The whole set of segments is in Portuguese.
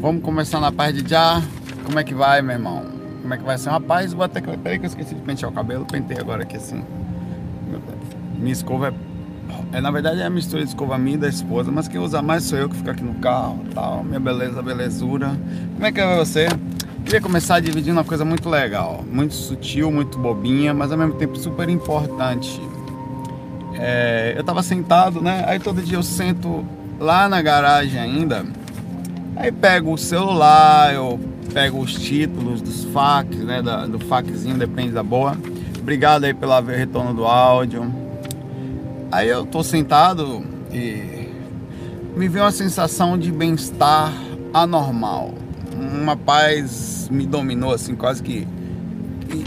Vamos começar na paz de já. Como é que vai, meu irmão? Como é que vai ser? Rapaz, vou até. Peraí que eu esqueci de pentear o cabelo. Pentei agora aqui assim. Minha escova é. é na verdade é a mistura de escova minha e da esposa, mas quem usa mais sou eu que fico aqui no carro tal. Minha beleza, belezura. Como é que é você? Queria começar dividindo uma coisa muito legal, muito sutil, muito bobinha, mas ao mesmo tempo super importante. É, eu tava sentado, né? Aí todo dia eu sento lá na garagem ainda. Aí pego o celular, eu pego os títulos dos facs, né? Da, do faczinho, depende da boa. Obrigado aí pelo retorno do áudio. Aí eu tô sentado e me veio uma sensação de bem-estar anormal. Uma paz me dominou assim, quase que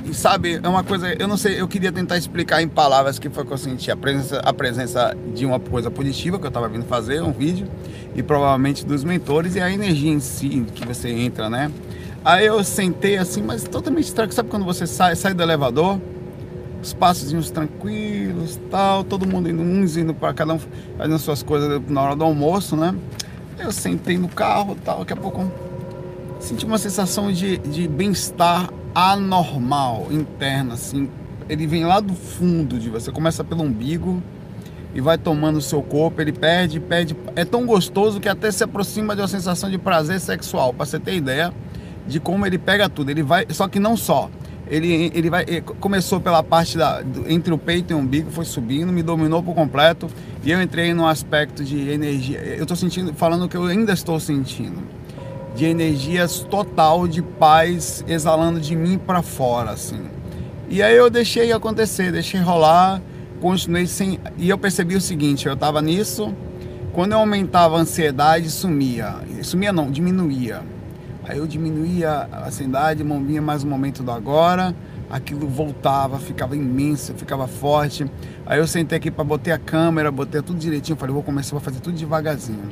e, sabe, é uma coisa, eu não sei, eu queria tentar explicar em palavras que foi que eu senti a presença, a presença de uma coisa positiva que eu estava vindo fazer, um vídeo, e provavelmente dos mentores e a energia em si que você entra, né? Aí eu sentei assim, mas totalmente estranho. Sabe quando você sai, sai do elevador? Os passos tranquilos, tal, todo mundo indo, uns indo para cada um fazendo suas coisas na hora do almoço, né? Eu sentei no carro, tal, daqui a pouco senti uma sensação de, de bem-estar anormal, interna, assim. Ele vem lá do fundo de você, começa pelo umbigo e vai tomando o seu corpo, ele perde, perde. É tão gostoso que até se aproxima de uma sensação de prazer sexual, para você ter ideia de como ele pega tudo. Ele vai, só que não só. Ele, ele vai, ele começou pela parte da, entre o peito e o umbigo, foi subindo, me dominou por completo e eu entrei no aspecto de energia. Eu estou sentindo, falando o que eu ainda estou sentindo de energias total de paz exalando de mim para fora, assim. E aí eu deixei acontecer, deixei rolar, continuei sem. E eu percebi o seguinte: eu estava nisso, quando eu aumentava a ansiedade, sumia. Sumia não, diminuía. Aí eu diminuía a ansiedade, vinha mais um momento do agora, aquilo voltava, ficava imenso, ficava forte. Aí eu sentei aqui para botar a câmera, botei tudo direitinho, falei, vou começar a fazer tudo devagarzinho.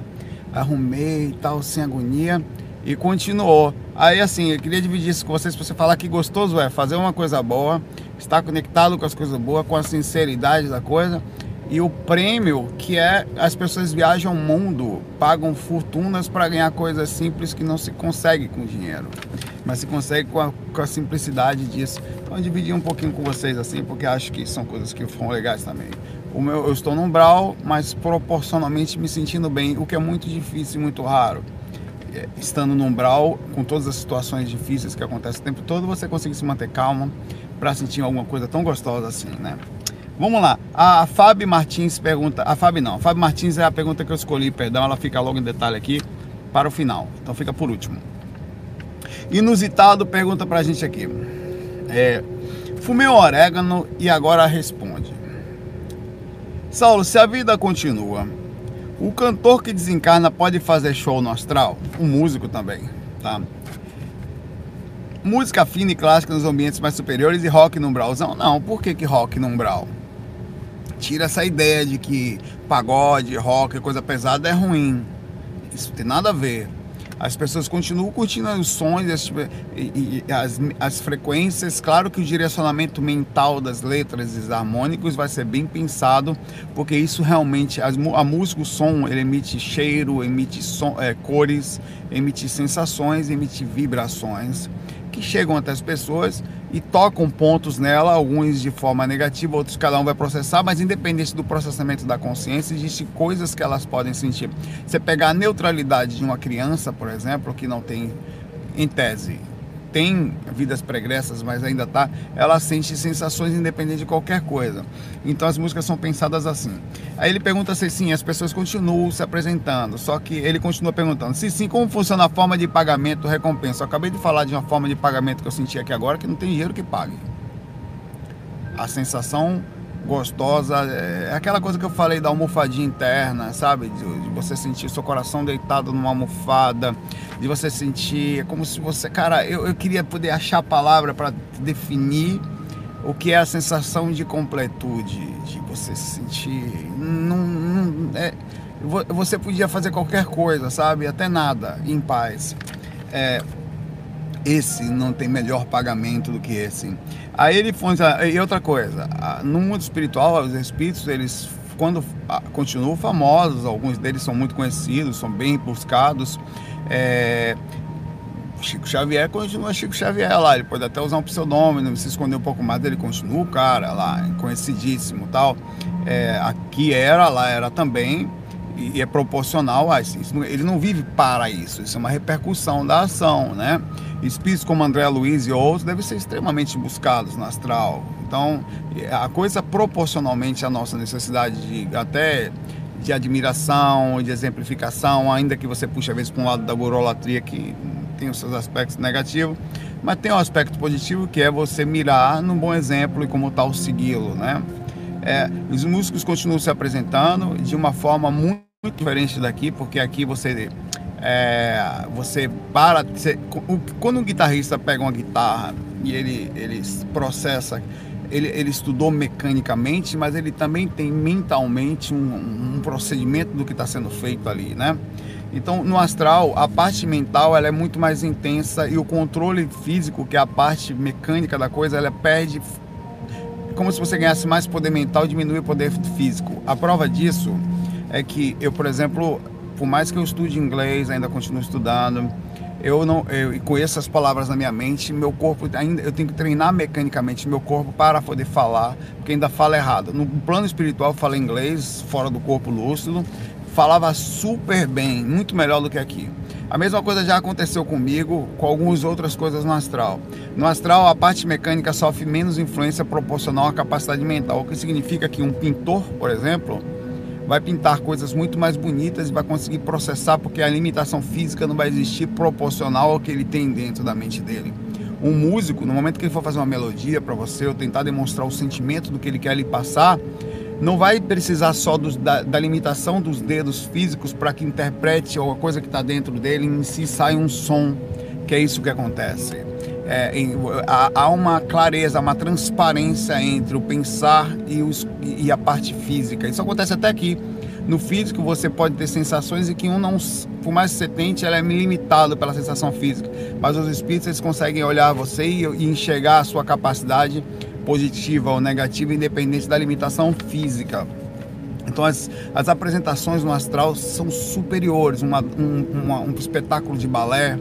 Arrumei e tal, sem agonia e continuou. Aí assim, eu queria dividir isso com vocês para você falar que gostoso é fazer uma coisa boa, estar conectado com as coisas boas, com a sinceridade da coisa. E o prêmio que é as pessoas viajam o mundo, pagam fortunas para ganhar coisas simples que não se consegue com dinheiro, mas se consegue com a, com a simplicidade disso. Então eu dividi um pouquinho com vocês assim, porque acho que são coisas que foram legais também. O meu, eu estou num brau, mas proporcionalmente me sentindo bem, o que é muito difícil e muito raro. É, estando no umbral, com todas as situações difíceis que acontecem o tempo todo, você consegue se manter calmo para sentir alguma coisa tão gostosa assim, né? Vamos lá. A Fábio Martins pergunta. A Fábio não. A Fábio Martins é a pergunta que eu escolhi, perdão. Ela fica logo em detalhe aqui para o final. Então fica por último. Inusitado pergunta pra gente aqui. É, fumei orégano e agora responde. Saulo, se a vida continua o cantor que desencarna pode fazer show no astral? O músico também, tá? Música fina e clássica nos ambientes mais superiores e rock no umbralzão? Não, por que, que rock no umbral? Tira essa ideia de que pagode, rock, coisa pesada é ruim. Isso tem nada a ver as pessoas continuam curtindo os sons as, e, e as, as frequências. Claro que o direcionamento mental das letras e harmônicos vai ser bem pensado, porque isso realmente, as, a música, o som, ele emite cheiro, emite som, é, cores, emite sensações, emite vibrações que chegam até as pessoas e tocam pontos nela, alguns de forma negativa, outros cada um vai processar, mas independente do processamento da consciência, existem coisas que elas podem sentir. Você pegar a neutralidade de uma criança, por exemplo, que não tem, em tese, tem vidas pregressas, mas ainda está, ela sente sensações independente de qualquer coisa. Então as músicas são pensadas assim. Aí ele pergunta se sim, as pessoas continuam se apresentando, só que ele continua perguntando se sim, como funciona a forma de pagamento, recompensa. Eu acabei de falar de uma forma de pagamento que eu senti aqui agora que não tem dinheiro que pague. A sensação gostosa. É aquela coisa que eu falei da almofadinha interna, sabe? De, de, você sentir seu coração deitado numa almofada, de você sentir. É como se você. Cara, eu, eu queria poder achar a palavra para definir o que é a sensação de completude, de você se sentir. Não, não, é, você podia fazer qualquer coisa, sabe? Até nada, em paz. É, esse não tem melhor pagamento do que esse. Aí ele foi, e outra coisa, no mundo espiritual, os espíritos, eles quando continuam famosos, alguns deles são muito conhecidos, são bem buscados, É, Chico Xavier continua Chico Xavier lá, ele pode até usar um pseudônimo, se esconder um pouco mais, ele continua o cara lá, conhecidíssimo tal. É, aqui era, lá era também, e é proporcional a isso. Ele não vive para isso, isso é uma repercussão da ação, né? Espíritos como André Luiz e outros devem ser extremamente buscados no astral. Então, a coisa proporcionalmente à nossa necessidade de até de admiração, de exemplificação, ainda que você puxe a vez para um lado da gorolatria que tem os seus aspectos negativos, mas tem um aspecto positivo que é você mirar num bom exemplo e como tal segui-lo, né? É, os músicos continuam se apresentando de uma forma muito diferente daqui, porque aqui você é, você para você, quando um guitarrista pega uma guitarra e ele ele processa ele, ele estudou mecanicamente, mas ele também tem mentalmente um, um procedimento do que está sendo feito ali, né? Então, no astral, a parte mental ela é muito mais intensa e o controle físico, que é a parte mecânica da coisa, ela perde como se você ganhasse mais poder mental diminui o poder físico. A prova disso é que eu, por exemplo, por mais que eu estude inglês, ainda continuo estudando, eu não eu conheço as palavras na minha mente, meu corpo ainda eu tenho que treinar mecanicamente meu corpo para poder falar, porque ainda fala errado. No plano espiritual eu falo inglês fora do corpo lúcido, falava super bem, muito melhor do que aqui. A mesma coisa já aconteceu comigo com algumas outras coisas no astral. No astral, a parte mecânica sofre menos influência proporcional à capacidade mental, o que significa que um pintor, por exemplo, vai pintar coisas muito mais bonitas e vai conseguir processar, porque a limitação física não vai existir proporcional ao que ele tem dentro da mente dele. Um músico, no momento que ele for fazer uma melodia para você ou tentar demonstrar o sentimento do que ele quer lhe passar, não vai precisar só dos, da, da, limitação dos dedos físicos para que interprete ou a coisa que está dentro dele em si saia um som, que é isso que acontece é, em, há, há, uma clareza, uma transparência entre o pensar e, os, e a parte física. Isso acontece até aqui. No físico você pode ter sensações e que um não, por mais que você tente, ela é limitado pela sensação física. Mas os espíritos eles conseguem olhar você e, e enxergar a sua capacidade positiva ou negativa, independente da limitação física. Então as, as apresentações no astral são superiores. Uma, um, uma, um espetáculo de balé,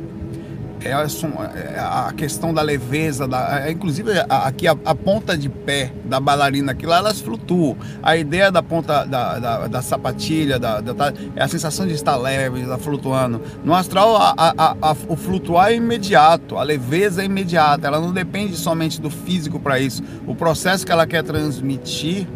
é, é, a questão da leveza, da, é, inclusive aqui a, a, ponta de pé da bailarina, aqui lá elas flutuam. A ideia da ponta da, da, da sapatilha da, da, é a sensação de estar leve, de estar flutuando. No astral, a, a, o flutuar é imediato, a leveza é imediata, ela não depende somente do físico para isso. O processo que ela quer transmitir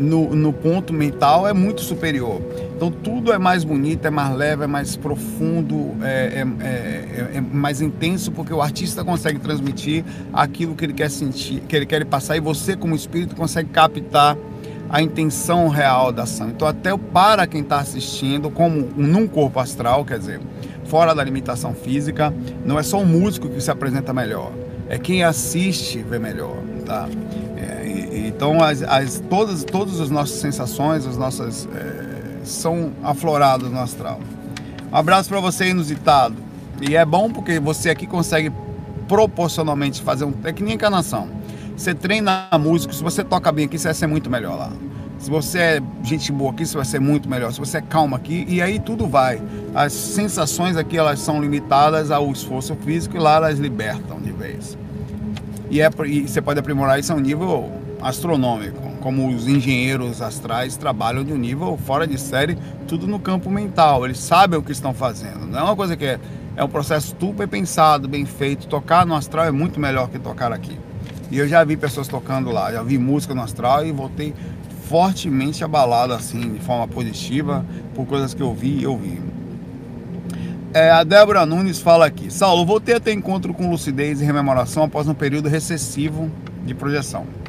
no, no ponto mental é muito superior. Então tudo é mais bonito, é mais leve, é mais profundo, é, é, é, é, mais intenso, porque o artista consegue transmitir aquilo que ele quer sentir, que ele quer passar, e você, como espírito, consegue captar a intenção real da ação. Então, até para quem está assistindo, como num corpo astral, quer dizer, fora da limitação física, não é só o músico que se apresenta melhor, é quem assiste vê melhor, tá? Então, as, as, todas, todas as nossas sensações, as nossas é, são aflorados no astral. Um abraço para você, inusitado. E é bom porque você aqui consegue proporcionalmente fazer um. É que nem encarnação. Você treina a música, se você toca bem aqui, você vai ser muito melhor lá. Se você é gente boa aqui, você vai ser muito melhor. Se você é calmo aqui, e aí tudo vai. As sensações aqui elas são limitadas ao esforço físico e lá elas libertam de vez. E, é, e você pode aprimorar isso a um nível astronômico como os engenheiros astrais trabalham de um nível fora de série, tudo no campo mental. Eles sabem o que estão fazendo. Não é uma coisa que é, é um processo super pensado, bem feito. Tocar no astral é muito melhor que tocar aqui. E eu já vi pessoas tocando lá, já vi música no astral e voltei fortemente abalado assim, de forma positiva, por coisas que eu vi e eu vi. É, a Débora Nunes fala aqui: Saulo, voltei a ter encontro com lucidez e rememoração após um período recessivo de projeção.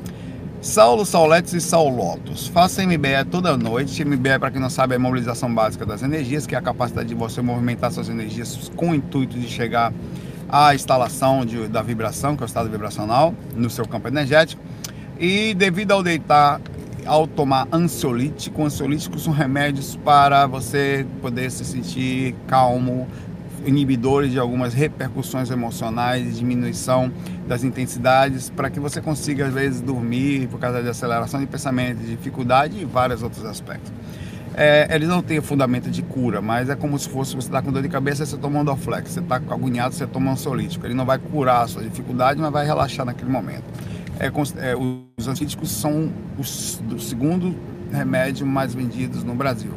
Saulo Sauletes e Saulotos. Faça MBE toda noite. MBE, para quem não sabe, é a mobilização básica das energias, que é a capacidade de você movimentar suas energias com o intuito de chegar à instalação de, da vibração, que é o estado vibracional, no seu campo energético. E devido ao deitar, ao tomar ansiolítico, ansiolíticos são remédios para você poder se sentir calmo, inibidores de algumas repercussões emocionais, diminuição das intensidades, para que você consiga às vezes dormir por causa de aceleração de pensamento, de dificuldade e vários outros aspectos. É, ele não tem fundamento de cura, mas é como se fosse você está com dor de cabeça, você toma um Dorflex, você está agoniado, você toma um ansiolítico. Ele não vai curar a sua dificuldade, mas vai relaxar naquele momento. É, é, os ansiolíticos são os, o segundo remédio mais vendidos no Brasil.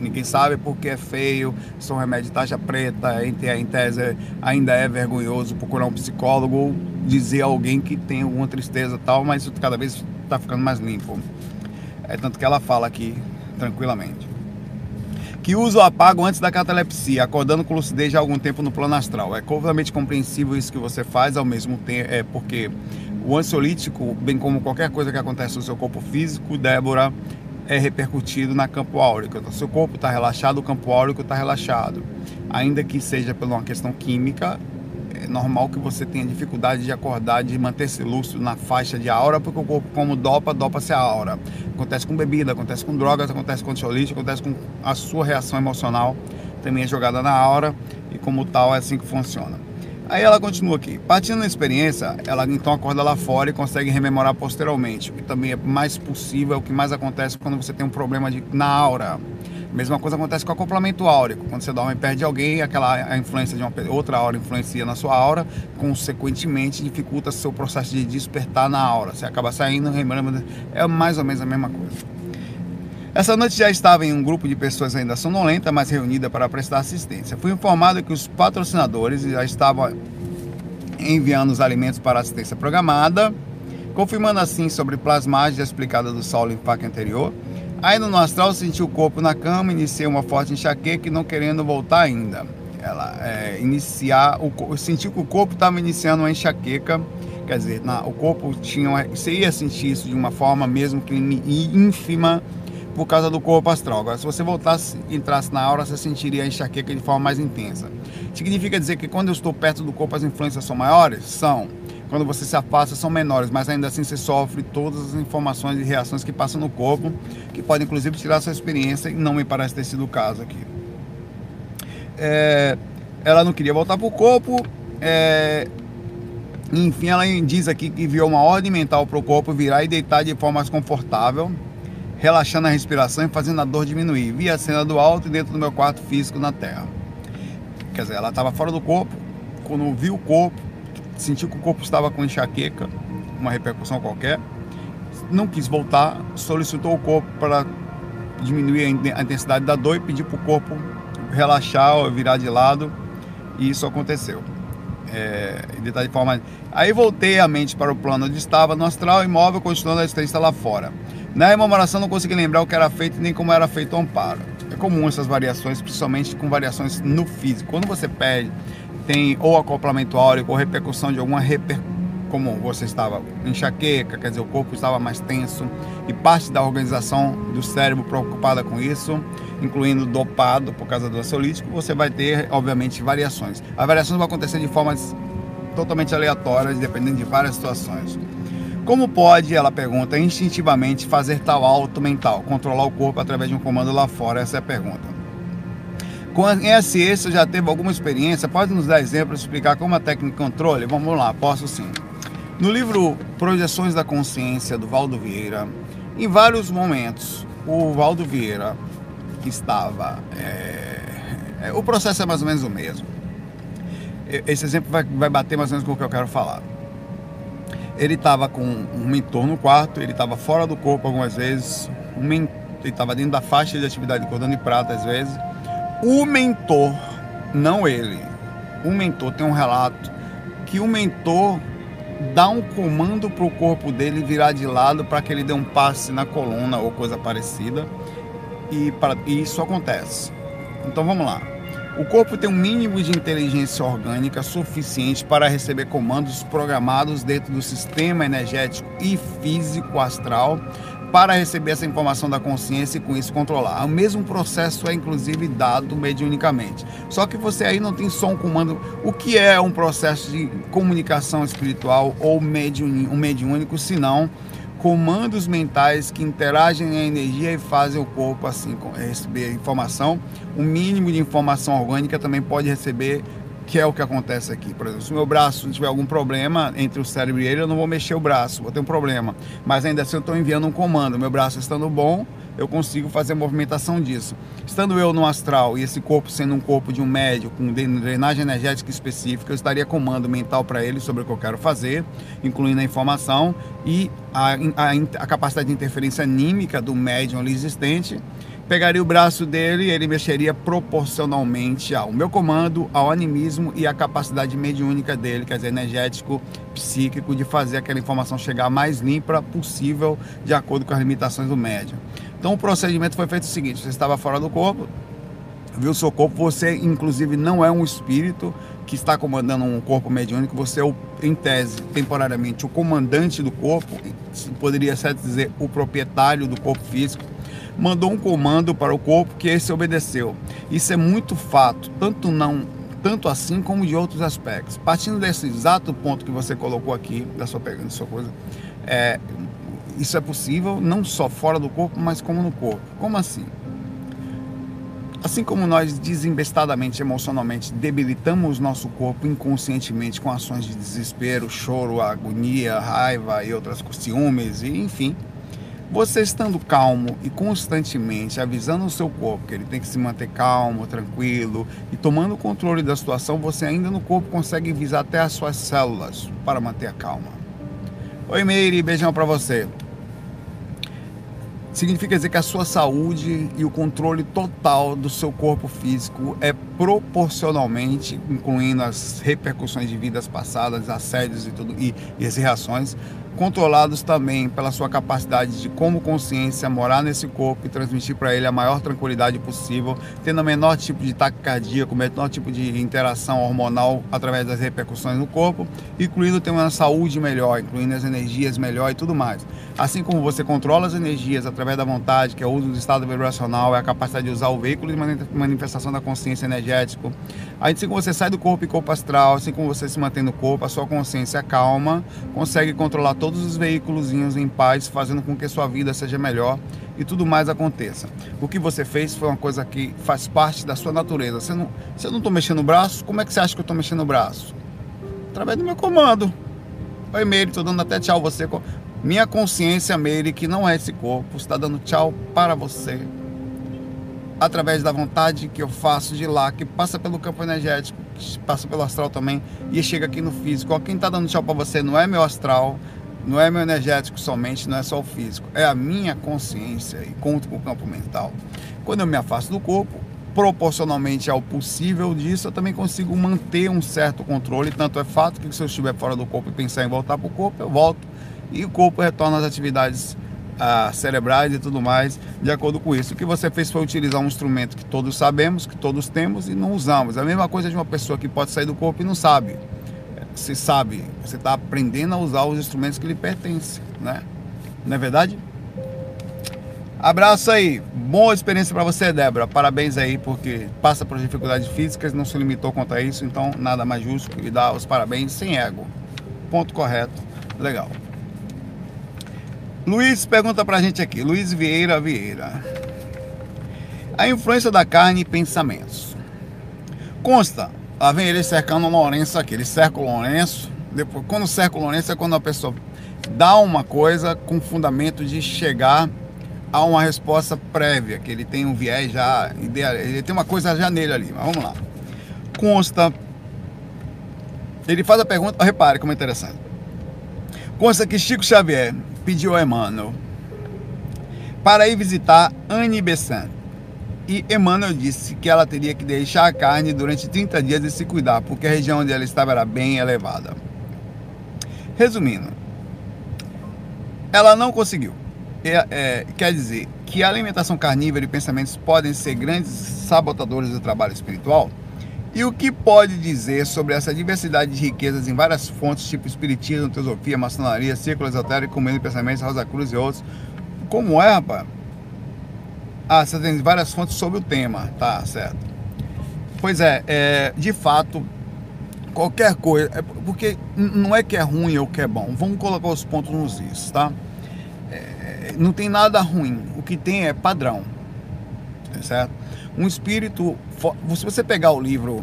Ninguém sabe porque é feio, são remédios de taxa preta, em, tese ainda é vergonhoso procurar um psicólogo ou dizer a alguém que tem alguma tristeza tal, mas isso cada vez está ficando mais limpo. É tanto que ela fala aqui tranquilamente. Que usa o apago antes da catalepsia, acordando com lucidez já há algum tempo no plano astral. É completamente compreensível isso que você faz, ao mesmo tempo, é porque o ansiolítico, bem como qualquer coisa que acontece no seu corpo físico, Débora, é repercutido na campo áurico. Então, seu corpo está relaxado, o campo áurico está relaxado. Ainda que seja por uma questão química, é normal que você tenha dificuldade de acordar, de manter-se lúcido na faixa de aura, porque o corpo, como dopa, dopa-se a aura. Acontece com bebida, acontece com drogas, acontece com ansiolítico, acontece com a sua reação emocional, também é jogada na aura, e como tal é assim que funciona. Aí ela continua aqui. Partindo da experiência, ela então acorda lá fora e consegue rememorar posteriormente. O que também é mais possível, é o que mais acontece quando você tem um problema de, na aura. Mesma coisa acontece com o acoplamento áurico. Quando você dorme perto de alguém, aquela a influência de uma outra aura influencia na sua aura, consequentemente dificulta seu processo de despertar na aura. Você acaba saindo, relembrando, é mais ou menos a mesma coisa. Essa noite já estava em um grupo de pessoas ainda sonolenta, mas reunida para prestar assistência. Fui informado que os patrocinadores já estavam enviando os alimentos para assistência programada, confirmando assim sobre plasmagem explicada do solo impacto anterior. Ainda no astral, senti o corpo na cama, iniciei uma forte enxaqueca e não querendo voltar ainda. Ela é, iniciar, o, senti que o corpo estava iniciando uma enxaqueca, quer dizer, na, o corpo tinha, uma, você ia sentir isso de uma forma mesmo que ínfima por causa do corpo astral. Agora, se você voltasse entrasse na aura, você sentiria a enxaqueca de forma mais intensa. Significa dizer que quando eu estou perto do corpo, as influências são maiores? São. Quando você se afasta, são menores, mas ainda assim você sofre todas as informações e reações que passam no corpo, que podem inclusive tirar sua experiência, e não me parece ter sido o caso aqui. É, ela não queria voltar para o corpo, é, enfim, ela diz aqui que enviou uma ordem mental para o corpo virar e deitar de forma mais confortável relaxando a respiração e fazendo a dor diminuir. Vi a cena do alto e dentro do meu quarto físico na Terra. Quer dizer, ela estava fora do corpo, quando viu o corpo, sentiu que o corpo estava com enxaqueca, uma repercussão qualquer, não quis voltar, solicitou o corpo para diminuir a intensidade da dor e pediu para o corpo relaxar ou virar de lado, e isso aconteceu. É, de forma... Aí voltei a mente para o plano onde estava, no astral, imóvel, continuando a existência lá fora. Na rememoração não consegui lembrar o que era feito nem como era feito o amparo. É comum essas variações, principalmente com variações no físico. Quando você perde, tem ou acoplamento áurico ou repercussão de alguma repercussão como você estava enxaqueca, quer dizer, o corpo estava mais tenso e parte da organização do cérebro preocupada com isso, incluindo dopado por causa do ansiolítico, você vai ter, obviamente, variações. As variações vão acontecer de formas totalmente aleatórias, dependendo de várias situações. Como pode, ela pergunta, instintivamente fazer tal alto mental, controlar o corpo através de um comando lá fora? Essa é a pergunta. SS, você já teve alguma experiência? Pode nos dar exemplos, explicar como a técnica controle? Vamos lá, posso sim. No livro Projeções da Consciência, do Valdo Vieira, em vários momentos, o Valdo Vieira estava. É, é, o processo é mais ou menos o mesmo. Esse exemplo vai bater mais ou menos com o que eu quero falar ele estava com um mentor no quarto, ele estava fora do corpo algumas vezes, um ele estava dentro da faixa de atividade de cordão de prata às vezes. O mentor, não ele, o mentor tem um relato que o mentor dá um comando para o corpo dele virar de lado para que ele dê um passe na coluna ou coisa parecida e, para, e isso acontece. Então vamos lá. O corpo tem um mínimo de inteligência orgânica suficiente para receber comandos programados dentro do sistema energético e físico astral para receber essa informação da consciência e com isso controlar. O mesmo processo é inclusive dado mediunicamente. Só que você aí não tem só um comando. O que é um processo de comunicação espiritual ou mediun, um mediúnico, senão comandos mentais que interagem a energia e fazem o corpo assim receber informação. O mínimo de informação orgânica também pode receber que é o que acontece aqui. Por exemplo, se o meu braço tiver algum problema entre o cérebro e ele, eu não vou mexer o braço, vou ter um problema. Mas ainda assim eu estou enviando um comando. Meu braço estando bom, eu consigo fazer a movimentação disso. Estando eu no astral e esse corpo sendo um corpo de um médio com drenagem energética específica, eu estaria comando mental para ele sobre o que eu quero fazer, incluindo a informação e a, a, a capacidade de interferência anímica do médium ali existente pegaria o braço dele e ele mexeria proporcionalmente ao meu comando, ao animismo e à capacidade mediúnica dele, quer dizer, energético, psíquico, de fazer aquela informação chegar mais limpa possível de acordo com as limitações do médium. Então o procedimento foi feito o seguinte: você estava fora do corpo, viu o seu corpo, você inclusive não é um espírito que está comandando um corpo mediúnico, você é, em tese, temporariamente, o comandante do corpo, poderia ser dizer o proprietário do corpo físico mandou um comando para o corpo que esse obedeceu. Isso é muito fato, tanto não tanto assim como de outros aspectos. Partindo desse exato ponto que você colocou aqui, da sua da sua coisa, é, isso é possível não só fora do corpo, mas como no corpo. Como assim? Assim como nós desembestadamente, emocionalmente, debilitamos nosso corpo inconscientemente com ações de desespero, choro, agonia, raiva e outras ciúmes, e enfim, você estando calmo e constantemente avisando o seu corpo que ele tem que se manter calmo, tranquilo e tomando o controle da situação, você ainda no corpo consegue visar até as suas células para manter a calma. Oi, Meire, beijão para você. Significa dizer que a sua saúde e o controle total do seu corpo físico é proporcionalmente, incluindo as repercussões de vidas passadas, assédios e tudo e, e as reações, controlados também pela sua capacidade de, como consciência, morar nesse corpo e transmitir para ele a maior tranquilidade possível, tendo o menor tipo de taquicardia, com o menor tipo de interação hormonal através das repercussões no corpo, incluindo ter uma saúde melhor, incluindo as energias melhor e tudo mais. Assim como você controla as energias através da vontade, que é o uso do estado vibracional, é a capacidade de usar o veículo de manifestação da consciência energética. Assim como você sai do corpo e corpo astral, assim como você se mantém no corpo, a sua consciência calma, consegue controlar todos os veículos em paz, fazendo com que sua vida seja melhor e tudo mais aconteça. O que você fez foi uma coisa que faz parte da sua natureza. Você não, se eu não estou mexendo o braço, como é que você acha que eu estou mexendo o braço? Através do meu comando. Oi, Meire, estou dando até tchau você. Minha consciência, Meire, que não é esse corpo, está dando tchau para você. Através da vontade que eu faço de lá, que passa pelo campo energético, que passa pelo astral também e chega aqui no físico. Ó, quem está dando tchau para você não é meu astral, não é meu energético somente, não é só o físico, é a minha consciência e conto com o campo mental. Quando eu me afasto do corpo, proporcionalmente ao possível disso, eu também consigo manter um certo controle. Tanto é fato que se eu estiver fora do corpo e pensar em voltar para o corpo, eu volto e o corpo retorna às atividades ah, cerebrais e tudo mais de acordo com isso. O que você fez foi utilizar um instrumento que todos sabemos, que todos temos e não usamos. É a mesma coisa de uma pessoa que pode sair do corpo e não sabe você sabe, você está aprendendo a usar os instrumentos que lhe pertencem, né? Não é verdade? Abraço aí, boa experiência para você, Débora. Parabéns aí, porque passa por dificuldades físicas, não se limitou quanto a isso, então nada mais justo que lhe dar os parabéns sem ego. Ponto correto, legal. Luiz pergunta pra gente aqui, Luiz Vieira Vieira. A influência da carne e pensamentos. Consta Lá vem ele cercando o Lourenço aqui. Ele cerca o Lourenço. Depois, quando cerca o Lourenço é quando a pessoa dá uma coisa com fundamento de chegar a uma resposta prévia, que ele tem um viés já ele tem uma coisa já nele ali. Mas vamos lá. Consta. Ele faz a pergunta, repare como é interessante. Consta que Chico Xavier pediu a Emmanuel para ir visitar Anne Besant e Emmanuel disse que ela teria que deixar a carne durante 30 dias e se cuidar, porque a região onde ela estava era bem elevada. Resumindo, ela não conseguiu. É, é, quer dizer que a alimentação carnívora e pensamentos podem ser grandes sabotadores do trabalho espiritual? E o que pode dizer sobre essa diversidade de riquezas em várias fontes, tipo espiritismo, teosofia, maçonaria, círculo esotérico, comendo pensamentos, Rosa Cruz e outros? Como é, rapaz? Ah, você tem várias fontes sobre o tema, tá certo. Pois é, é de fato, qualquer coisa, é porque não é que é ruim ou que é bom, vamos colocar os pontos nos is, tá? É, não tem nada ruim, o que tem é padrão, certo? Um espírito, se você pegar o livro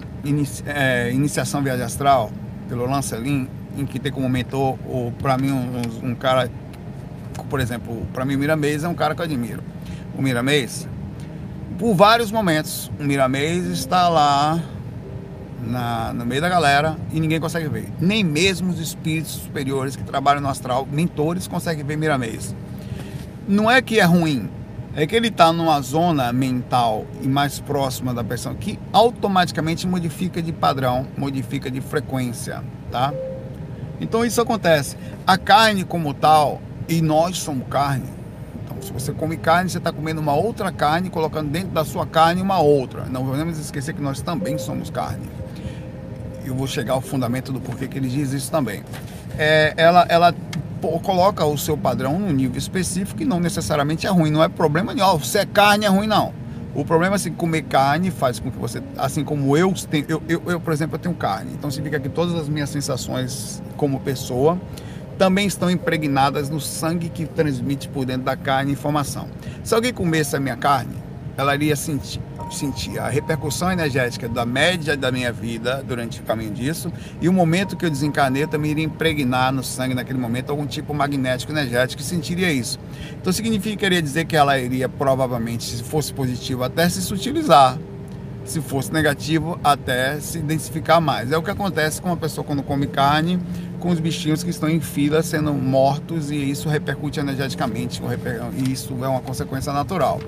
é, Iniciação Viagem Astral, pelo Lancelin, em que tem como mentor, para mim, um, um, cara, por exemplo, para mim Miramês é um cara que eu admiro. O Miramês, por vários momentos, o Miramês está lá na, no meio da galera e ninguém consegue ver. Nem mesmo os espíritos superiores que trabalham no astral, mentores, conseguem ver Miramês. Não é que é ruim, é que ele está numa zona mental e mais próxima da pessoa que automaticamente modifica de padrão, modifica de frequência, tá? Então isso acontece. A carne como tal, e nós somos carne. Se você come carne, você está comendo uma outra carne, colocando dentro da sua carne uma outra. Não podemos esquecer que nós também somos carne. Eu vou chegar ao fundamento do porquê que ele diz isso também. É, ela, ela coloca o seu padrão num nível específico e não necessariamente é ruim. Não é problema nenhum. Se é carne, é ruim, não. O problema é assim, comer carne faz com que você, assim como eu, eu, eu, eu, por exemplo, eu tenho carne. Então significa que todas as minhas sensações como pessoa também estão impregnadas no sangue que transmite por dentro da carne informação. Se alguém comesse a minha carne, ela iria sentir, sentir a repercussão energética da média da minha vida durante o caminho disso e o momento que eu desencarnei eu também iria impregnar no sangue naquele momento algum tipo magnético energético que sentiria isso. Então significaria dizer que ela iria provavelmente, se fosse positivo, até se sutilizar. Se fosse negativo, até se densificar mais. É o que acontece com uma pessoa quando come carne, com os bichinhos que estão em fila sendo mortos e isso repercute energeticamente. E isso é uma consequência natural.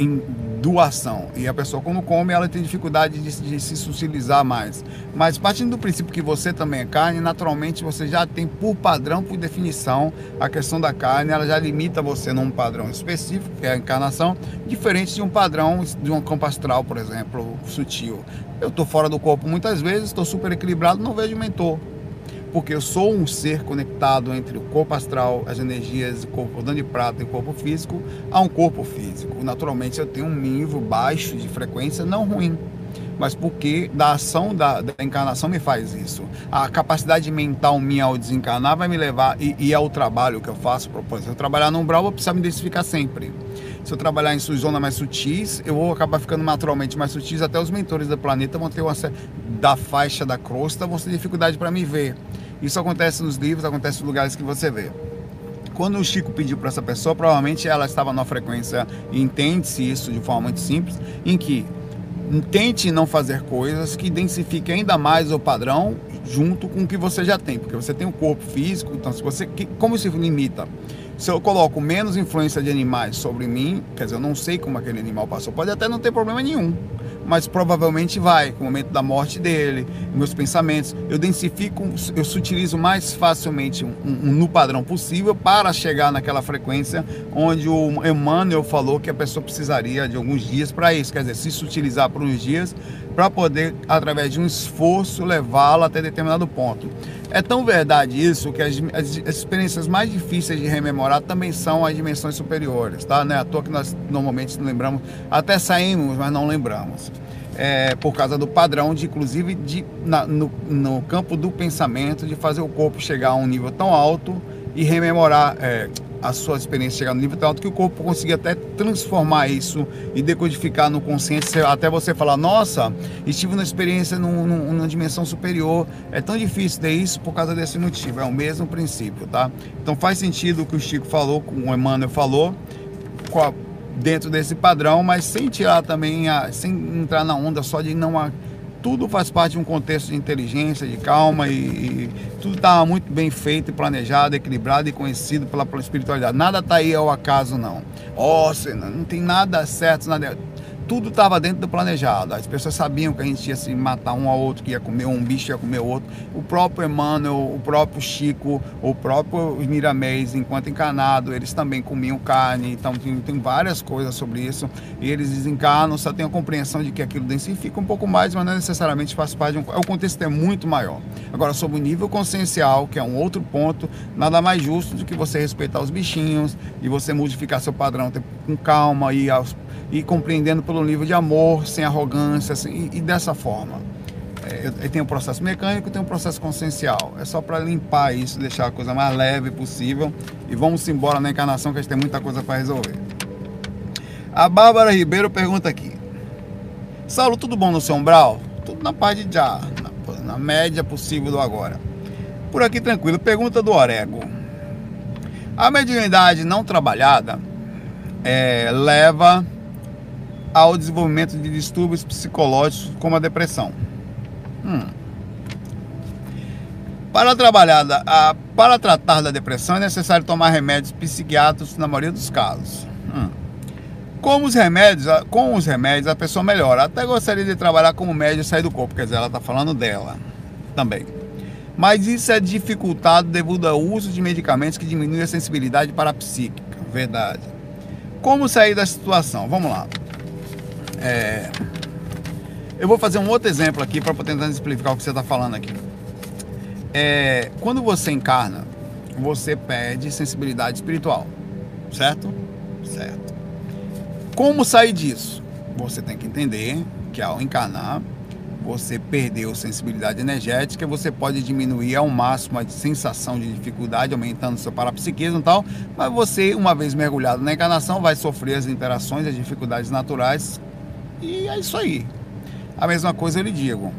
Em doação. E a pessoa, quando come, ela tem dificuldade de, de, se socializar mais. Mas partindo do princípio que você também é carne, naturalmente você já tem, por padrão, por definição, a questão da carne, ela já limita você num padrão específico, que é a encarnação, diferente de um padrão de um campo astral, por exemplo, sutil. Eu estou fora do corpo muitas vezes, estou super equilibrado, não vejo mentor porque eu sou um ser conectado entre o corpo astral, as energias, o corpo dando de prata e o corpo físico, a um corpo físico. Naturalmente eu tenho um nível baixo de frequência, não ruim, mas porque da ação da, da encarnação me faz isso. A capacidade mental minha ao desencarnar vai me levar, e, e é o trabalho que eu faço, exemplo, se eu trabalhar no umbral, eu vou precisar me identificar sempre. Se eu trabalhar em zonas mais sutis, eu vou acabar ficando naturalmente mais sutis, até os mentores do planeta vão ter uma da faixa da crosta, vão ter dificuldade para me ver. Isso acontece nos livros, acontece nos lugares que você vê. Quando o Chico pediu para essa pessoa, provavelmente ela estava numa frequência, entende-se isso de forma muito simples, em que tente não fazer coisas que densifiquem ainda mais o padrão junto com o que você já tem, porque você tem um corpo físico, então se você como se limita? Se eu coloco menos influência de animais sobre mim, quer dizer, eu não sei como aquele animal passou, pode até não ter problema nenhum mas provavelmente vai, com o momento da morte dele, meus pensamentos. Eu densifico, eu sutilizo mais facilmente um, um, no padrão possível para chegar naquela frequência onde o Emmanuel falou que a pessoa precisaria de alguns dias para isso, quer dizer, se sutilizar por uns dias para poder, através de um esforço, levá-lo até determinado ponto. É tão verdade isso que as, as, experiências mais difíceis de rememorar também são as dimensões superiores, tá? Não é à toa que nós normalmente não lembramos, até saímos, mas não lembramos. É, por causa do padrão de, inclusive, de, na, no, no campo do pensamento, de fazer o corpo chegar a um nível tão alto e rememorar, é, a sua experiência chegar no nível alto que o corpo consiga até transformar isso e decodificar no consciente, até você falar, nossa, estive na experiência num, num, numa dimensão superior. É tão difícil ter isso por causa desse motivo. É o mesmo princípio, tá? Então faz sentido o que o Chico falou, o Emmanuel falou, dentro desse padrão, mas sem tirar também, a, sem entrar na onda só de não tudo faz parte de um contexto de inteligência, de calma e, e tudo está muito bem feito, planejado, equilibrado e conhecido pela, pela espiritualidade. Nada está aí ao acaso, não. Ó, oh, não tem nada certo, nada tudo estava dentro do planejado. As pessoas sabiam que a gente ia se matar um ao outro, que ia comer um bicho, ia comer outro. O próprio Emmanuel, o próprio Chico, o próprio Miramês, enquanto encarnado, eles também comiam carne. Então tem, tem várias coisas sobre isso. E eles desencarnam, só tem a compreensão de que aquilo densifica um pouco mais, mas não necessariamente faz parte de um. O contexto é muito maior. Agora, sobre o nível consciencial, que é um outro ponto, nada mais justo do que você respeitar os bichinhos e você modificar seu padrão com calma e e compreendendo pelo nível de amor, sem arrogância, assim, e, e, dessa forma. É, tem um processo mecânico tem um processo consciencial. É só para limpar isso, deixar a coisa mais leve possível e vamos embora na encarnação que a gente tem muita coisa para resolver. A Bárbara Ribeiro pergunta aqui: Saulo, tudo bom no seu umbral? tudo na paz de já, na, na média possível do agora. Por aqui tranquilo. Pergunta do Orego. A mediunidade não trabalhada é, leva ao desenvolvimento de distúrbios psicológicos como a depressão. Hum. Para, trabalhar a, para tratar da depressão é necessário tomar remédios psiquiátricos na maioria dos casos. Hum. Com os remédios, com os remédios a pessoa melhora. Até gostaria de trabalhar como médio e sair do corpo, quer dizer, ela está falando dela também. Mas isso é dificultado devido ao uso de medicamentos que diminuem a sensibilidade para a psíquica. Verdade. Como sair da situação? Vamos lá. É... Eu vou fazer um outro exemplo aqui para tentar explicar o que você está falando aqui. É... Quando você encarna, você perde sensibilidade espiritual, certo? Certo. Como sair disso? Você tem que entender que ao encarnar, você perdeu sensibilidade energética, você pode diminuir ao máximo a sensação de dificuldade, aumentando seu parapsiquismo e tal, mas você, uma vez mergulhado na encarnação, vai sofrer as interações, as dificuldades naturais, e é isso aí. A mesma coisa eu lhe digo.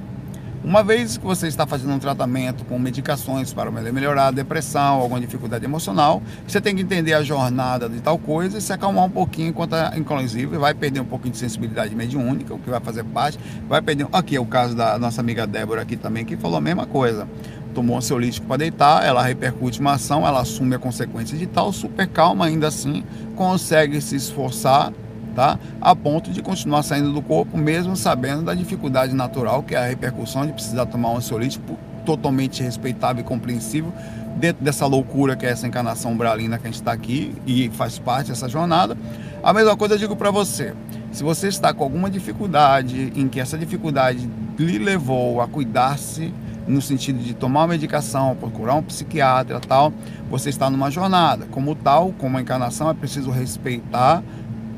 Uma vez que você está fazendo um tratamento com medicações para melhorar a depressão, alguma dificuldade emocional, você tem que entender a jornada de tal coisa e se acalmar um pouquinho enquanto, inclusive, vai perder um pouquinho de sensibilidade mediúnica, o que vai fazer parte, vai perder. Aqui é o caso da nossa amiga Débora aqui também, que falou a mesma coisa. Tomou um ansiolítico para deitar, ela repercute uma ação, ela assume a consequência de tal, super calma, ainda assim, consegue se esforçar tá? A ponto de continuar saindo do corpo, mesmo sabendo da dificuldade natural que é a repercussão de precisar tomar um ansiolítico totalmente respeitável e compreensível dentro dessa loucura que é essa encarnação bralina que a gente está aqui e faz parte dessa jornada. A mesma coisa eu digo para você. Se você está com alguma dificuldade, em que essa dificuldade lhe levou a cuidar-se no sentido de tomar uma medicação, procurar um psiquiatra, tal, você está numa jornada. Como tal, como a encarnação é preciso respeitar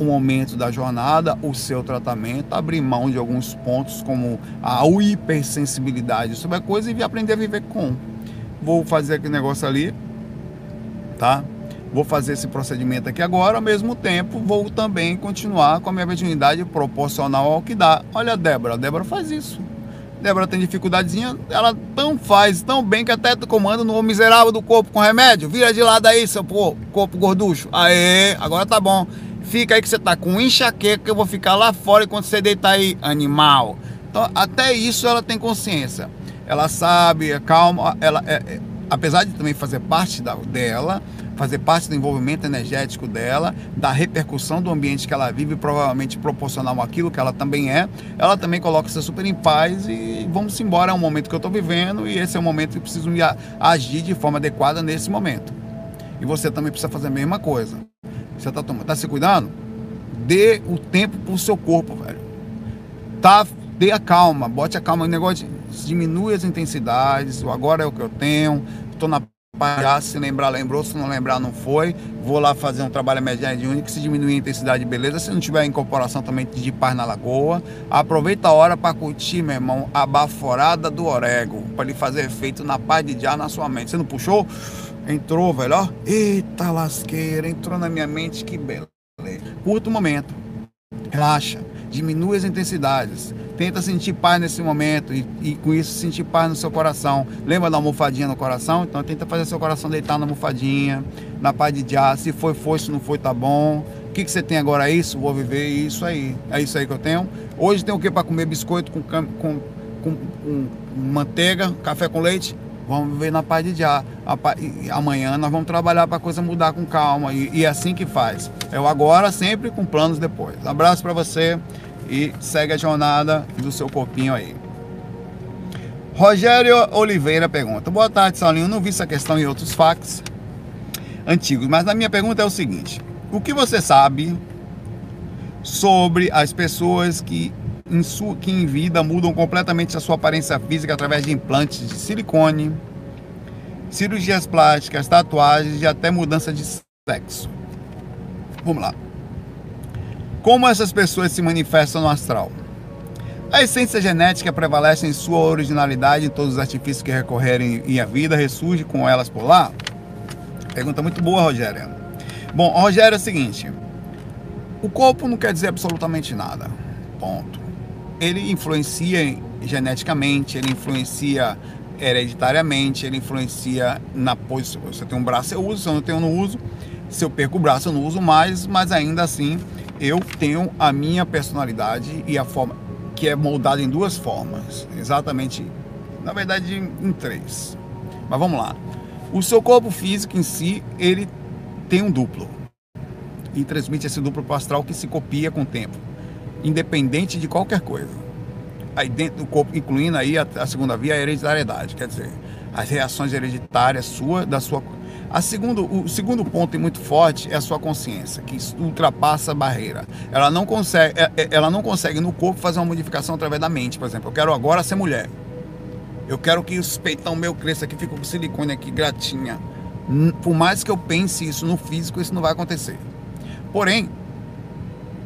o momento da jornada, o seu tratamento, abrir mão de alguns pontos como a hipersensibilidade sobre a coisa e aprender a viver com. Vou fazer aquele negócio ali, tá? Vou fazer esse procedimento aqui agora, ao mesmo tempo vou também continuar com a minha mediunidade proporcional ao que dá. Olha a Débora, a Débora faz isso. Débora tem dificuldadezinha, ela tão faz tão bem que até comanda no miserável do corpo com remédio. Vira de lado aí, seu corpo gorducho. Aê, agora tá bom fica aí que você tá com enxaqueca, que eu vou ficar lá fora enquanto você deitar aí, animal. Então, até isso ela tem consciência. Ela sabe, é calma, ela é, é, apesar de também fazer parte da, dela, fazer parte do envolvimento energético dela, da repercussão do ambiente que ela vive, provavelmente proporcional àquilo que ela também é, ela também coloca-se super em paz e vamos embora, é um momento que eu estou vivendo e esse é o momento que preciso me agir de forma adequada nesse momento. E você também precisa fazer a mesma coisa. Você tá, tomando, tá se cuidando? Dê o tempo pro seu corpo, velho. Tá? Dê a calma, bote a calma. O negócio de, diminui as intensidades. O agora é o que eu tenho. Tô na paz. Se lembrar, lembrou. Se não lembrar, não foi. Vou lá fazer um trabalho mediano único. Se diminuir a intensidade, beleza. Se não tiver incorporação também de paz na lagoa. Aproveita a hora para curtir, meu irmão, a baforada do orego. Para ele fazer efeito na paz de já na sua mente. Você não puxou? Entrou, velho, ó. Eita lasqueira, entrou na minha mente, que beleza. Curta o momento. Relaxa. Diminui as intensidades. Tenta sentir paz nesse momento e, e, com isso sentir paz no seu coração. Lembra da almofadinha no coração? Então tenta fazer seu coração deitar na almofadinha, na paz de já. Se foi, foi, se não foi, tá bom. O que, que você tem agora? Isso? Vou viver isso aí. É isso aí que eu tenho. Hoje tem o que para comer biscoito com, com, com, com manteiga, café com leite? Vamos viver na paz de já. Amanhã nós vamos trabalhar para a coisa mudar com calma. E, e é assim que faz. É o agora, sempre com planos depois. Abraço para você e segue a jornada do seu corpinho aí. Rogério Oliveira pergunta: Boa tarde, Saulinho. Não vi essa questão em outros fax antigos, mas a minha pergunta é o seguinte: O que você sabe sobre as pessoas que em, sua, que em vida mudam completamente a sua aparência física através de implantes de silicone, cirurgias plásticas, tatuagens e até mudança de sexo. Vamos lá. Como essas pessoas se manifestam no astral? A essência genética prevalece em sua originalidade em todos os artifícios que recorrerem e a vida ressurge com elas por lá? Pergunta muito boa, Rogério. Bom, Rogério, é o seguinte: o corpo não quer dizer absolutamente nada. Ponto ele influencia geneticamente, ele influencia hereditariamente, ele influencia na posição. Se eu tenho um braço, eu uso, se eu não tenho, eu não uso. Se eu perco o braço, eu não uso mais, mas ainda assim eu tenho a minha personalidade e a forma que é moldada em duas formas, exatamente, na verdade em três. Mas vamos lá. O seu corpo físico em si, ele tem um duplo e transmite esse duplo para astral que se copia com o tempo, independente de qualquer coisa aí dentro do corpo, incluindo aí a, a segunda via, a hereditariedade, quer dizer, as reações hereditárias sua, da sua. A segundo, o segundo ponto e muito forte é a sua consciência, que ultrapassa a barreira. Ela não consegue, é, é, ela não consegue no corpo fazer uma modificação através da mente, por exemplo. Eu quero agora ser mulher. Eu quero que os peitão meu cresça aqui, fica com silicone aqui, gratinha. Por mais que eu pense isso no físico, isso não vai acontecer. Porém,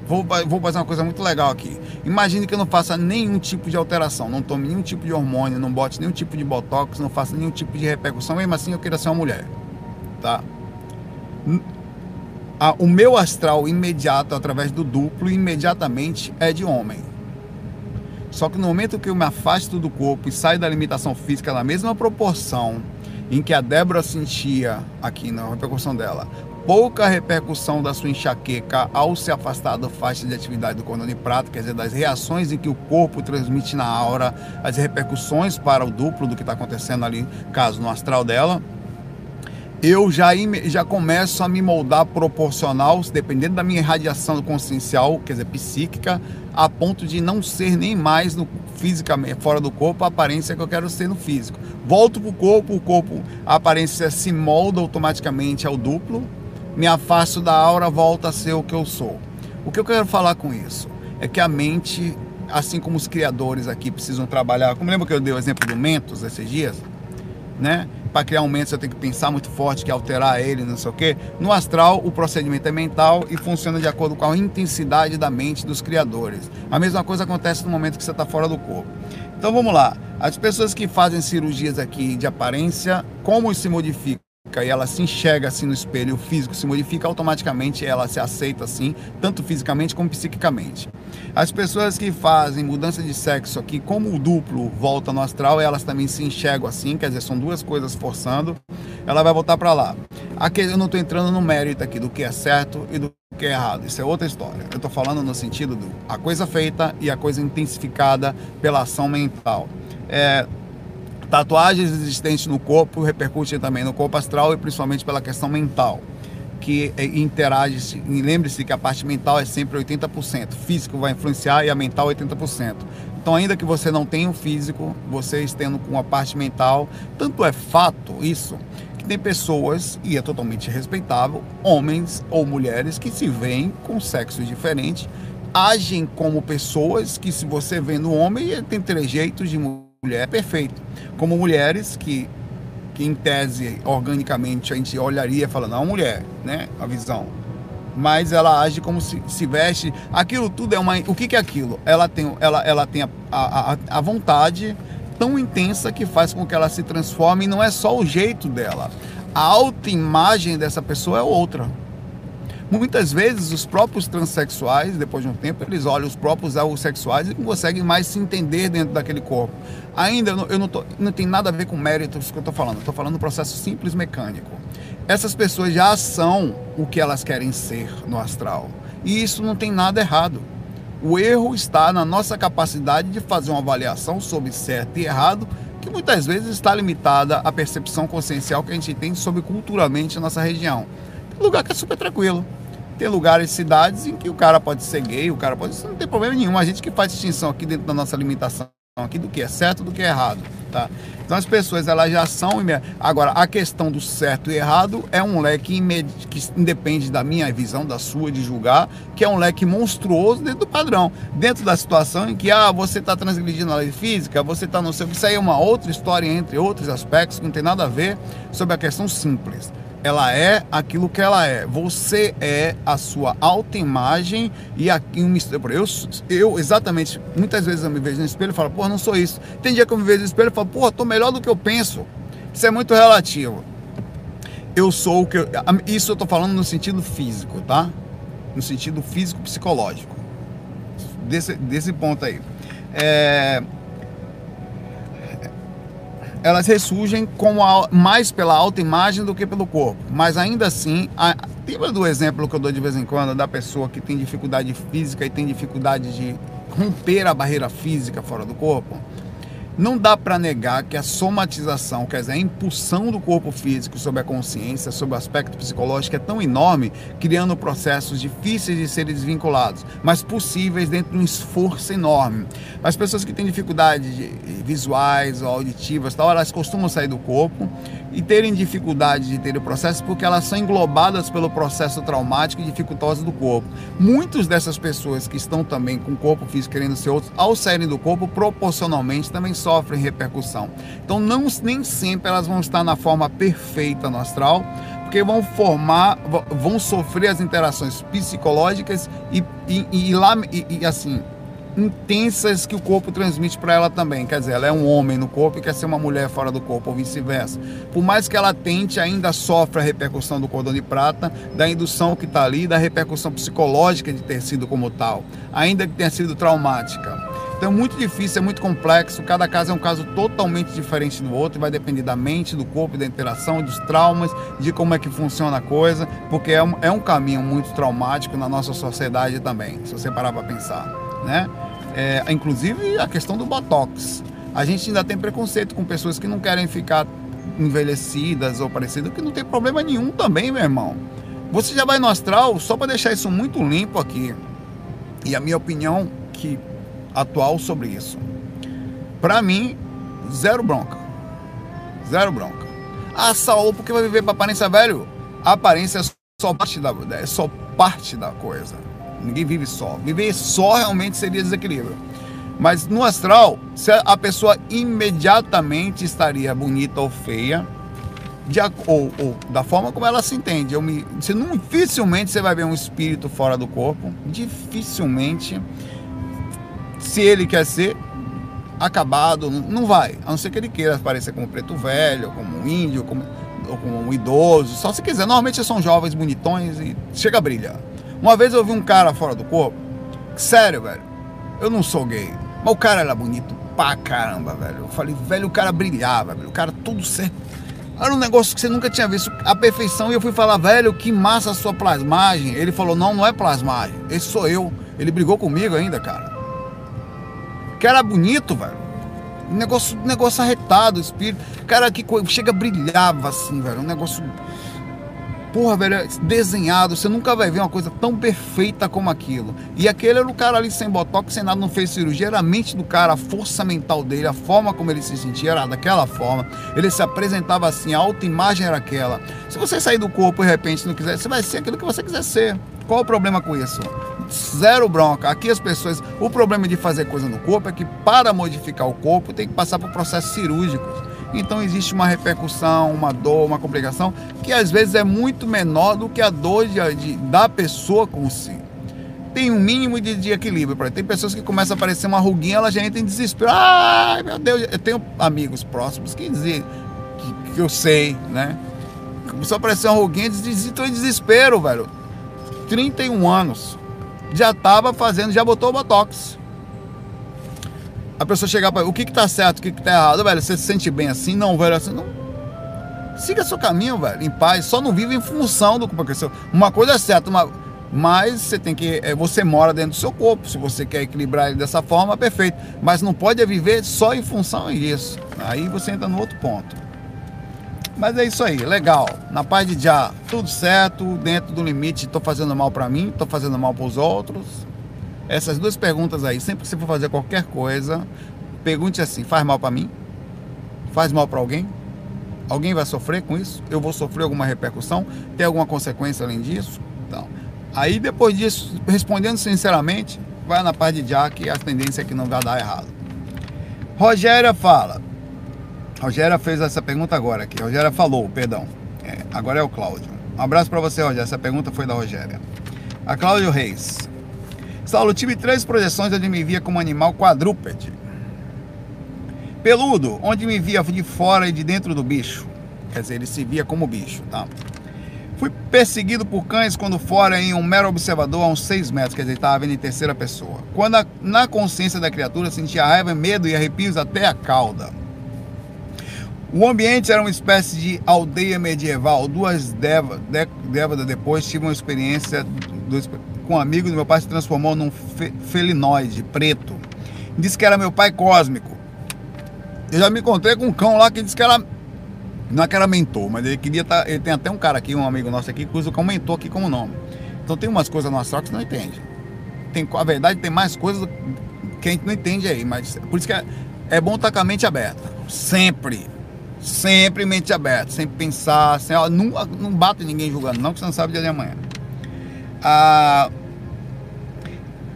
Vou, vou fazer uma coisa muito legal aqui. Imagine que eu não faça nenhum tipo de alteração, não tome nenhum tipo de hormônio, não bote nenhum tipo de botox, não faça nenhum tipo de repercussão, mesmo assim eu queira ser uma mulher. Tá? o meu astral imediato, através do duplo, imediatamente é de homem. Só que no momento que eu me afasto do corpo e saio da limitação física na mesma proporção em que a Débora sentia aqui na repercussão dela, pouca repercussão da sua enxaqueca ao se afastar da faixa de atividade do cordão de quer dizer, das reações em que o corpo transmite na aura, as repercussões para o duplo do que está acontecendo ali, caso no astral dela, eu já, já começo a me moldar proporcional, dependendo da minha irradiação consciencial, quer dizer, psíquica, a ponto de não ser nem mais no fisicamente fora do corpo a aparência que eu quero ser no físico. Volto para o corpo, o corpo, a aparência se molda automaticamente ao duplo, me afasto da aura, volta a ser o que eu sou. O que eu quero falar com isso é que a mente, assim como os criadores aqui precisam trabalhar, como lembra que eu dei o exemplo do Mentos esses dias, né? Para criar um Mentos eu tenho que pensar muito forte, que alterar ele, não sei o quê. No astral, o procedimento é mental e funciona de acordo com a intensidade da mente dos criadores. A mesma coisa acontece no momento que você está fora do corpo. Então vamos lá. As pessoas que fazem cirurgias aqui de aparência, como se modificam? E ela se enxerga assim no espelho, o físico se modifica automaticamente, ela se aceita assim, tanto fisicamente como psiquicamente. As pessoas que fazem mudança de sexo aqui, como o duplo volta no astral, elas também se enxergam assim, quer dizer, são duas coisas forçando, ela vai voltar para lá. Aqui eu não estou entrando no mérito aqui do que é certo e do que é errado, isso é outra história. Eu estou falando no sentido do a coisa feita e a coisa intensificada pela ação mental. É, Tatuagens existentes no corpo repercutem também no corpo astral e principalmente pela questão mental, que é, interage. Lembre-se que a parte mental é sempre 80%, físico vai influenciar e a mental 80%. Então, ainda que você não tenha o físico, você estendo com a parte mental, tanto é fato isso que tem pessoas, e é totalmente respeitável, homens ou mulheres que se veem com sexos diferentes, agem como pessoas que, se você vê no homem, ele tem trejeitos de mulher mulher é perfeito. Como mulheres que, que em tese, organicamente, a gente olharia falando, não, mulher, né? A visão. Mas ela age como se, se veste. Aquilo tudo é uma. O que, que é aquilo? Ela tem, ela, ela tem a, a, a vontade tão intensa que faz com que ela se transforme e não é só o jeito dela. A autoimagem dessa pessoa é outra. Muitas vezes os próprios transexuais, depois de um tempo, eles olham os próprios homossexuais e não conseguem mais se entender dentro daquele corpo. Ainda eu não, tô, não tem nada a ver com méritos que eu estou falando, estou falando do processo simples mecânico. Essas pessoas já são o que elas querem ser no astral. E isso não tem nada errado. O erro está na nossa capacidade de fazer uma avaliação sobre certo e errado, que muitas vezes está limitada à percepção consciencial que a gente tem sobre culturalmente a nossa região. Lugar que é super tranquilo. Tem lugares, cidades em que o cara pode ser gay, o cara pode. Isso não tem problema nenhum. A gente que faz distinção aqui dentro da nossa limitação aqui do que é certo do que é errado, tá? Então as pessoas elas já são agora a questão do certo e errado é um leque que independe da minha visão, da sua de julgar, que é um leque monstruoso dentro do padrão, dentro da situação em que ah você está transgredindo a lei física, você está no seu, isso aí é uma outra história entre outros aspectos que não tem nada a ver sobre a questão simples ela é aquilo que ela é. Você é a sua autoimagem e aqui um mistério. Eu, eu exatamente, muitas vezes eu me vejo no espelho e falo, porra, não sou isso. Tem dia que eu me vejo no espelho e falo, porra, tô melhor do que eu penso. Isso é muito relativo. Eu sou o que eu, isso eu tô falando no sentido físico, tá? No sentido físico psicológico. Desse, desse ponto aí. É, elas ressurgem como a, mais pela autoimagem do que pelo corpo. Mas ainda assim, a, lembra do exemplo que eu dou de vez em quando da pessoa que tem dificuldade física e tem dificuldade de romper a barreira física fora do corpo? Não dá para negar que a somatização, quer dizer, a impulsão do corpo físico sobre a consciência, sobre o aspecto psicológico é tão enorme, criando processos difíceis de serem desvinculados, mas possíveis dentro de um esforço enorme. As pessoas que têm dificuldades visuais ou auditivas, tal, elas costumam sair do corpo e terem dificuldade de ter o processo porque elas são englobadas pelo processo traumático e dificultoso do corpo. Muitas dessas pessoas que estão também com o corpo físico querendo ser outros, ao saírem do corpo, proporcionalmente também sofrem repercussão. Então, não, nem sempre elas vão estar na forma perfeita no astral, porque vão formar, vão sofrer as interações psicológicas e, e, e, e, e assim intensas que o corpo transmite para ela também. Quer dizer, ela é um homem no corpo e quer ser uma mulher fora do corpo, ou vice-versa. Por mais que ela tente, ainda sofre a repercussão do cordão de prata, da indução que está ali, da repercussão psicológica de ter sido como tal, ainda que tenha sido traumática. Então é muito difícil, é muito complexo. Cada caso é um caso totalmente diferente do outro, vai depender da mente, do corpo, da interação, dos traumas, de como é que funciona a coisa, porque é um, é um caminho muito traumático na nossa sociedade também, se você parar para pensar, né? É, inclusive a questão do botox. A gente ainda tem preconceito com pessoas que não querem ficar envelhecidas ou parecidas, que não tem problema nenhum também, meu irmão. Você já vai no astral, só para deixar isso muito limpo aqui. E a minha opinião que atual sobre isso. Para mim, zero bronca. Zero bronca. Ah, Saulo, porque vai viver para aparência velho? A aparência é só parte da, é só parte da coisa. Ninguém vive só. Viver só realmente seria desequilíbrio. Mas no astral, a pessoa imediatamente estaria bonita ou feia, de, ou, ou, da forma como ela se entende. Eu me, não, dificilmente você vai ver um espírito fora do corpo. Dificilmente. Se ele quer ser acabado, não vai. A não ser que ele queira aparecer como preto velho, como um índio, como, ou como um idoso. Só se quiser. Normalmente são jovens bonitões e chega a brilhar. Uma vez eu vi um cara fora do corpo. Sério, velho. Eu não sou gay. Mas o cara era bonito pra caramba, velho. Eu falei, velho, o cara brilhava, velho. O cara tudo certo. Era um negócio que você nunca tinha visto. A perfeição. E eu fui falar, velho, que massa a sua plasmagem. Ele falou, não, não é plasmagem. Esse sou eu. Ele brigou comigo ainda, cara. Que era bonito, velho. Um negócio, um negócio arretado, espírito. Cara que chega brilhava assim, velho. Um negócio porra, velho, é desenhado, você nunca vai ver uma coisa tão perfeita como aquilo. E aquele era o cara ali sem botox, sem nada, não fez cirurgia, era a mente do cara, a força mental dele, a forma como ele se sentia era daquela forma. Ele se apresentava assim, a autoimagem era aquela. Se você sair do corpo de repente não quiser, você vai ser aquilo que você quiser ser. Qual o problema com isso? Zero bronca. Aqui as pessoas. O problema de fazer coisa no corpo é que para modificar o corpo tem que passar por processos cirúrgicos. Então existe uma repercussão, uma dor, uma complicação que às vezes é muito menor do que a dor de, de da pessoa com si. Tem um mínimo de, de equilíbrio. Tem pessoas que começam a aparecer uma ruguinha, ela já entra em desespero. Ai, meu Deus, eu tenho amigos próximos que dizem que, que eu sei, né? Começou a aparecer uma ruguinha, entrou em desespero, velho. 31 anos. Já tava fazendo, já botou o Botox a pessoa chegar para o que que tá certo, o que que tá errado, velho, você se sente bem assim? Não, velho, assim, não. Siga seu caminho, velho, em paz, só não vive em função do que aconteceu. Uma coisa é certa, uma... mas você tem que, é, você mora dentro do seu corpo, se você quer equilibrar ele dessa forma, perfeito. Mas não pode viver só em função disso. Aí você entra no outro ponto. Mas é isso aí, legal. Na paz de já, tudo certo, dentro do limite, estou fazendo mal para mim, estou fazendo mal para os outros essas duas perguntas aí, sempre que você for fazer qualquer coisa, pergunte assim: faz mal para mim? Faz mal para alguém? Alguém vai sofrer com isso? Eu vou sofrer alguma repercussão? Tem alguma consequência além disso? Então, aí depois disso, respondendo sinceramente, vai na parte de já que a tendência é que não vai dar errado. Rogéria fala. Rogéria fez essa pergunta agora aqui. Rogéria falou, perdão. É, agora é o Cláudio. Um abraço para você, Rogéria. Essa pergunta foi da Rogéria. A Cláudio Reis. Saulo, tive três projeções onde me via como animal quadrúpede. Peludo, onde me via de fora e de dentro do bicho. Quer dizer, ele se via como bicho, tá? Fui perseguido por cães quando fora em um mero observador a uns 6 metros, quer dizer, estava vendo em terceira pessoa. Quando a, na consciência da criatura sentia raiva, medo e arrepios até a cauda. O ambiente era uma espécie de aldeia medieval. Duas décadas depois, tive uma experiência com um amigo do meu pai se transformou num fe felinoide preto. Disse que era meu pai cósmico. Eu já me encontrei com um cão lá que disse que era. Não é que era mentor, mas ele queria estar. Tá, ele tem até um cara aqui, um amigo nosso aqui, que usa o cão mentor aqui como nome. Então tem umas coisas no astral que você não entende. Tem, a verdade tem mais coisas que a gente não entende aí, mas por isso que é, é bom estar com a mente aberta. Sempre. Sempre mente aberta, sempre pensar, sem, ó, não, não bate ninguém julgando, não, que você não sabe dia de amanhã. Ah,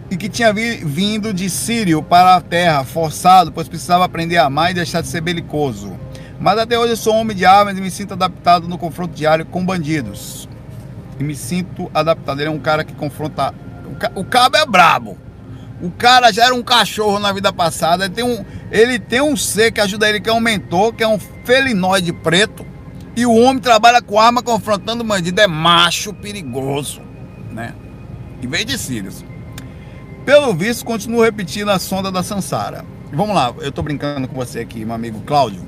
e que tinha vindo de Sírio para a terra, forçado, pois precisava aprender a amar e deixar de ser belicoso. Mas até hoje eu sou homem de armas e me sinto adaptado no confronto diário com bandidos. E me sinto adaptado. Ele é um cara que confronta. O cabo é brabo. O cara já era um cachorro na vida passada. Ele tem um, ele tem um ser que ajuda ele, que é um mentor, que é um felinoide preto. E o homem trabalha com arma confrontando bandido. É macho perigoso, né? Em vez de Sirius. Pelo visto, continuo repetindo a sonda da Sansara. Vamos lá, eu tô brincando com você aqui, meu amigo Cláudio.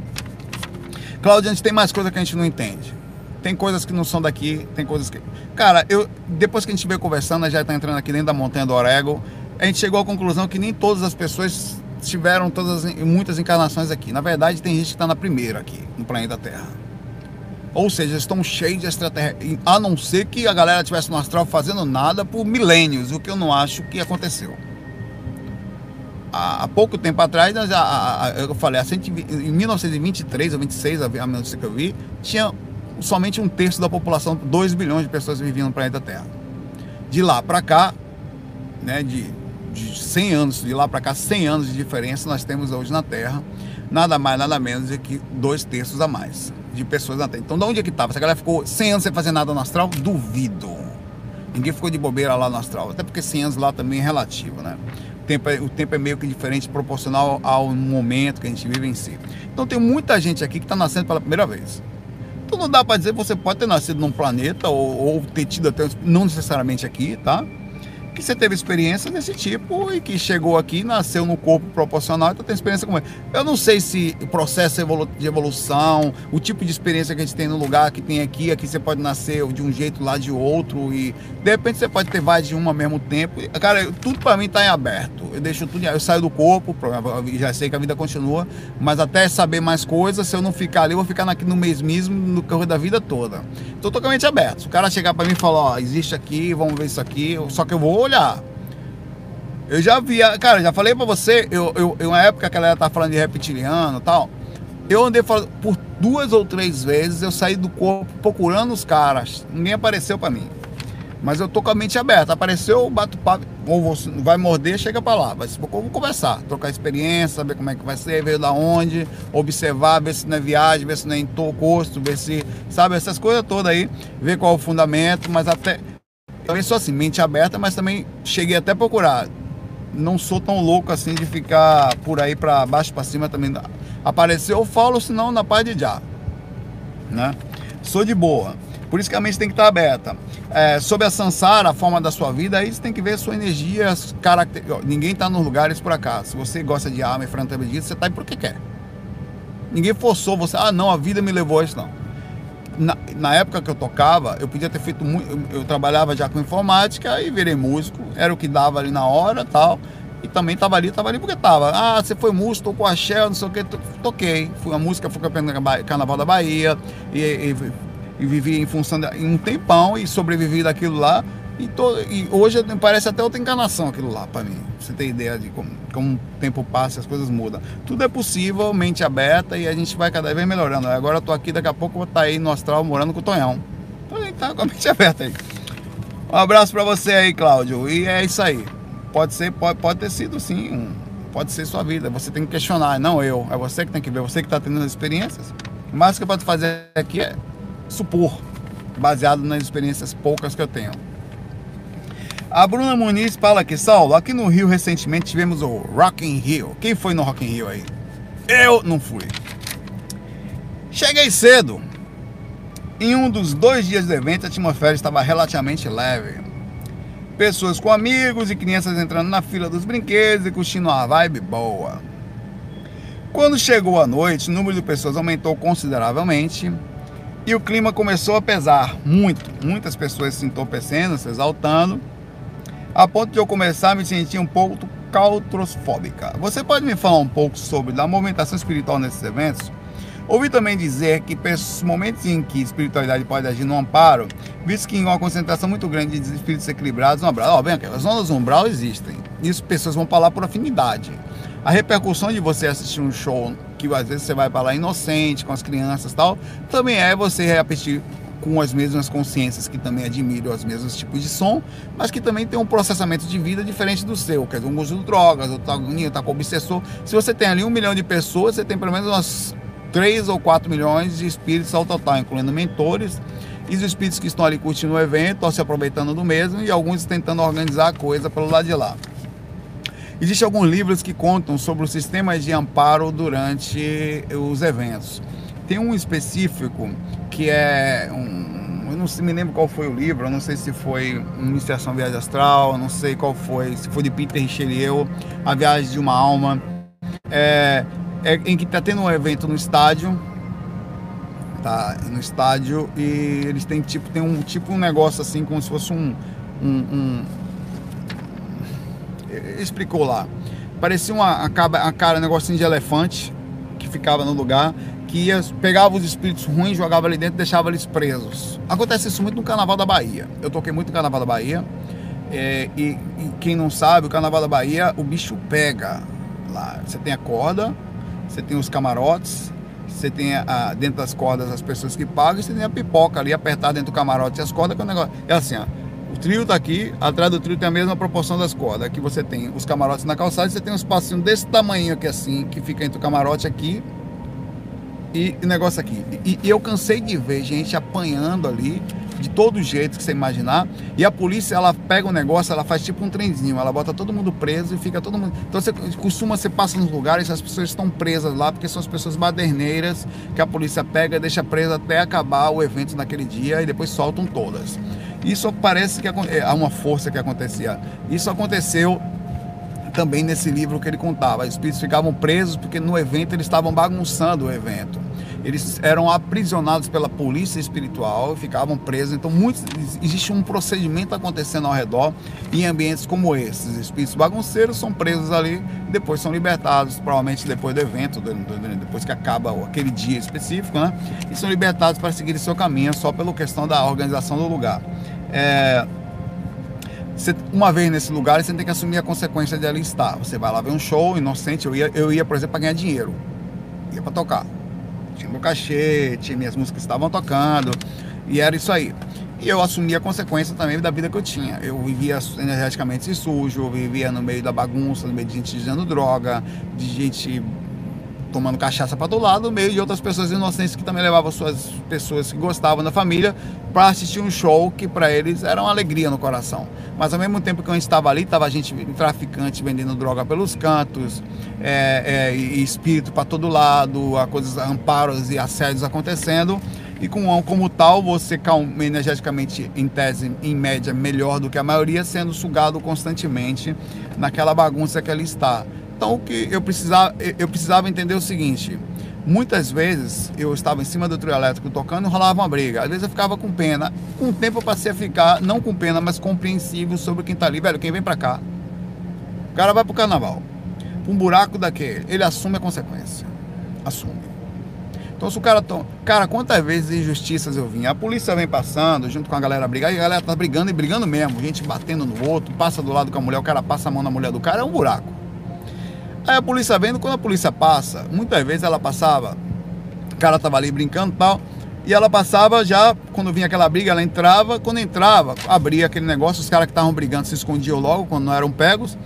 Cláudio, a gente tem mais coisa que a gente não entende. Tem coisas que não são daqui, tem coisas que. Cara, eu depois que a gente veio conversando, já tá entrando aqui dentro da montanha do Orego a gente chegou à conclusão que nem todas as pessoas tiveram todas muitas encarnações aqui. Na verdade, tem gente que está na primeira aqui, no planeta Terra. Ou seja, estão cheios de extraterrestres. A não ser que a galera estivesse no astral fazendo nada por milênios, o que eu não acho que aconteceu. Há, pouco tempo atrás, eu falei, em 1923 ou 26, a notícia que eu vi, tinha somente um terço da população, 2 bilhões de pessoas viviam no planeta Terra. De lá para cá, né, de de 100 anos, de lá para cá, 100 anos de diferença nós temos hoje na Terra, nada mais, nada menos do que dois terços a mais de pessoas na Terra. Então, de onde é que estava? Essa galera ficou 100 anos sem fazer nada no astral? Duvido. Ninguém ficou de bobeira lá no astral, até porque 100 anos lá também é relativo, né? O tempo, é, o tempo é meio que diferente, proporcional ao momento que a gente vive em si. Então, tem muita gente aqui que está nascendo pela primeira vez. Então, não dá para dizer que você pode ter nascido num planeta ou, ou ter tido até, não necessariamente aqui, tá? Que você teve experiência desse tipo e que chegou aqui, nasceu no corpo proporcional, então tem experiência como é. Eu não sei se o processo de evolução, o tipo de experiência que a gente tem no lugar que tem aqui, aqui você pode nascer de um jeito lá de outro e de repente você pode ter várias de uma ao mesmo tempo. Cara, tudo para mim tá em aberto. Eu deixo tudo, eu saio do corpo, já sei que a vida continua, mas até saber mais coisas, se eu não ficar ali, eu vou ficar aqui no mês mesmo, no correr da vida toda. Tô totalmente aberto. Se o cara chegar para mim e falar, ó, existe aqui, vamos ver isso aqui, só que eu vou olhar. Eu já vi, cara, já falei pra você, eu, eu, eu uma época que ela tá falando de reptiliano e tal, eu andei por duas ou três vezes, eu saí do corpo procurando os caras, ninguém apareceu para mim. Mas eu tô com a mente aberta, apareceu, bato papo, ou vai morder, chega para lá, vai, vamos conversar, trocar experiência, saber como é que vai ser, ver da onde, observar, ver se não é viagem, ver se não é encosto, ver se, sabe, essas coisas todas aí, ver qual é o fundamento, mas até também sou assim, mente aberta, mas também cheguei até a procurar. Não sou tão louco assim de ficar por aí para baixo para cima também. Apareceu, eu falo, senão na paz de já. Né? Sou de boa. Por isso que a mente tem que estar aberta. É, sobre a Sansara, a forma da sua vida, aí você tem que ver a sua energia, as características. Ninguém está nos lugares por acaso. Se você gosta de alma e franquia você está aí porque quer. Ninguém forçou você. Ah, não, a vida me levou a isso, não na, na, época que eu tocava, eu podia ter feito muito. Eu, eu, trabalhava já com informática e virei músico, era o que dava ali na hora tal. E também tava ali, tava ali porque tava. Ah, você foi músico, tocou axé, não sei o que, toquei. Fui a música, fui campeão do Carnaval da Bahia e, e, e vivi em função de um tempão e sobrevivi daquilo lá. E, e hoje parece até outra encarnação aquilo lá para mim. Você ter ideia de como, como o tempo passa e as coisas mudam. Tudo é possível, mente aberta e a gente vai cada vez melhorando. Agora eu tô aqui, daqui a pouco eu vou estar tá aí no astral morando com o Tonhão. Então a gente tá com a mente aberta aí. Um abraço para você aí, Cláudio. E é isso aí. Pode ser, pode, pode ter sido sim, um, pode ser sua vida. Você tem que questionar, não eu. É você que tem que ver, você que está tendo as experiências. O mais que eu posso fazer aqui é supor, baseado nas experiências poucas que eu tenho. A Bruna Muniz fala aqui, Saulo, aqui no Rio recentemente tivemos o Rock in Rio. Quem foi no Rock in Rio aí? Eu não fui. Cheguei cedo. Em um dos dois dias do evento, a atmosfera estava relativamente leve. Pessoas com amigos e crianças entrando na fila dos brinquedos e curtindo uma vibe boa. Quando chegou a noite, o número de pessoas aumentou consideravelmente e o clima começou a pesar muito. Muitas pessoas se entorpecendo, se exaltando, a ponto de eu começar a me sentir um pouco claustrofóbica. Você pode me falar um pouco sobre a movimentação espiritual nesses eventos? Ouvi também dizer que momentos em que espiritualidade pode agir no amparo, visto que em uma concentração muito grande de espíritos equilibrados no umbral. Ó, bem, as ondas umbral existem. Isso pessoas vão para lá por afinidade. A repercussão de você assistir um show que às vezes você vai para lá inocente, com as crianças e tal, também é você repetir com as mesmas consciências que também admiram os mesmos tipos de som, mas que também tem um processamento de vida diferente do seu, quer dizer, um de drogas, outro tá agonia, tá com obsessor. Se você tem ali um milhão de pessoas, você tem pelo menos umas 3 ou 4 milhões de espíritos ao total, incluindo mentores e os espíritos que estão ali curtindo o evento, ou se aproveitando do mesmo, e alguns tentando organizar a coisa pelo lado de lá. Existem alguns livros que contam sobre os sistemas de amparo durante os eventos. Tem um específico que é um, eu não me lembro qual foi o livro, eu não sei se foi Iniciação Viagem Astral, não sei qual foi, se foi de Peter Richelieu, A Viagem de uma Alma, é, é em que está tendo um evento no estádio, tá no estádio e eles têm tipo tem um tipo um negócio assim como se fosse um, um, um explicou lá. Parecia uma, uma cara um negocinho de elefante que ficava no lugar pegava os espíritos ruins, jogava ali dentro deixava eles presos. Acontece isso muito no Carnaval da Bahia. Eu toquei muito no Carnaval da Bahia. É, e, e, quem não sabe, o Carnaval da Bahia, o bicho pega lá. Você tem a corda, você tem os camarotes, você tem a, a, dentro das cordas as pessoas que pagam e você tem a pipoca ali apertada dentro do camarote e as cordas, que é um negócio. É assim, ó. O trio tá aqui, atrás do trio tem a mesma proporção das cordas. Aqui você tem os camarotes na calçada você tem um espacinho desse tamanho aqui assim, que fica entre o camarote aqui e o negócio aqui. E, e, eu cansei de ver gente apanhando ali, de todo jeito que você imaginar. E a polícia, ela pega o negócio, ela faz tipo um trenzinho, ela bota todo mundo preso e fica todo mundo. Então você costuma, você passa nos lugares, as pessoas estão presas lá, porque são as pessoas baderneiras que a polícia pega e deixa presa até acabar o evento naquele dia e depois soltam todas. Isso parece que é, há uma força que acontecia. Isso aconteceu também nesse livro que ele contava. Os espíritos ficavam presos porque no evento eles estavam bagunçando o evento. Eles eram aprisionados pela polícia espiritual ficavam presos. Então, muitos, existe um procedimento acontecendo ao redor em ambientes como esses. Os espíritos bagunceiros são presos ali, depois são libertados, provavelmente depois do evento, depois que acaba aquele dia específico, né? E são libertados para seguir seu caminho só pela questão da organização do lugar. É, você, uma vez nesse lugar, você tem que assumir a consequência de ali estar. Você vai lá ver um show inocente. Eu ia, eu ia por exemplo, para ganhar dinheiro. Ia para tocar. Tinha meu cachê, tinha minhas músicas que estavam tocando. E era isso aí. E eu assumi a consequência também da vida que eu tinha. Eu vivia energeticamente sujo, eu vivia no meio da bagunça, no meio de gente usando droga, de gente tomando cachaça para todo lado, no meio de outras pessoas inocentes que também levavam suas pessoas que gostavam da família para assistir um show que para eles era uma alegria no coração. Mas ao mesmo tempo que gente estava ali, estava gente traficante vendendo droga pelos cantos, é, é, e espírito para todo lado, a coisas, amparos e assédios acontecendo. E com, como tal, você energeticamente, em tese, em média, melhor do que a maioria, sendo sugado constantemente naquela bagunça que ali está. Então o que eu precisava, eu precisava entender o seguinte. Muitas vezes eu estava em cima do trio elétrico tocando e rolava uma briga. Às vezes eu ficava com pena. Com o tempo eu passei a ficar, não com pena, mas compreensivo sobre quem está ali. Velho, quem vem para cá. O cara vai pro carnaval. Um buraco daquele. Ele assume a consequência. Assume. Então se o cara. To... Cara, quantas vezes injustiças eu vim? A polícia vem passando junto com a galera brigar e a galera tá brigando e brigando mesmo. Gente batendo no outro, passa do lado com a mulher, o cara passa a mão na mulher do cara, é um buraco. Aí a polícia vendo, quando a polícia passa, muitas vezes ela passava, o cara tava ali brincando e tal, e ela passava já, quando vinha aquela briga, ela entrava, quando entrava, abria aquele negócio, os caras que estavam brigando se escondiam logo, quando não eram pegos,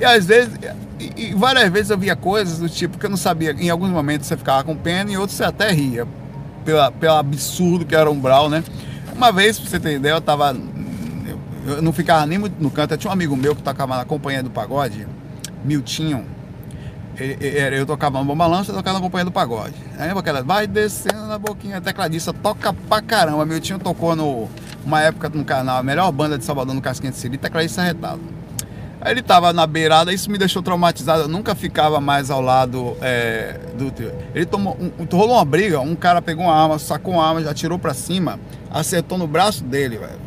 e às vezes, e, e, várias vezes eu via coisas do tipo que eu não sabia, em alguns momentos você ficava com pena, e outros você até ria, pela, pelo absurdo que era o umbral, né? Uma vez, pra você ter ideia, eu tava, eu, eu não ficava nem muito no canto, eu tinha um amigo meu que tocava na companhia do pagode, Miltinho, eu tocava no bom balanço, eu tocava na companhia do pagode. Aí aquela, vai descendo na boquinha, tecladista toca pra caramba. Meu tio tocou no, uma época no canal, a melhor banda de Salvador no Casquinha de Siri, tecladista arretado. Aí ele tava na beirada, isso me deixou traumatizado. Eu nunca ficava mais ao lado é, do trio. Ele tomou. Um, rolou uma briga, um cara pegou uma arma, sacou uma arma, já atirou pra cima, acertou no braço dele, velho.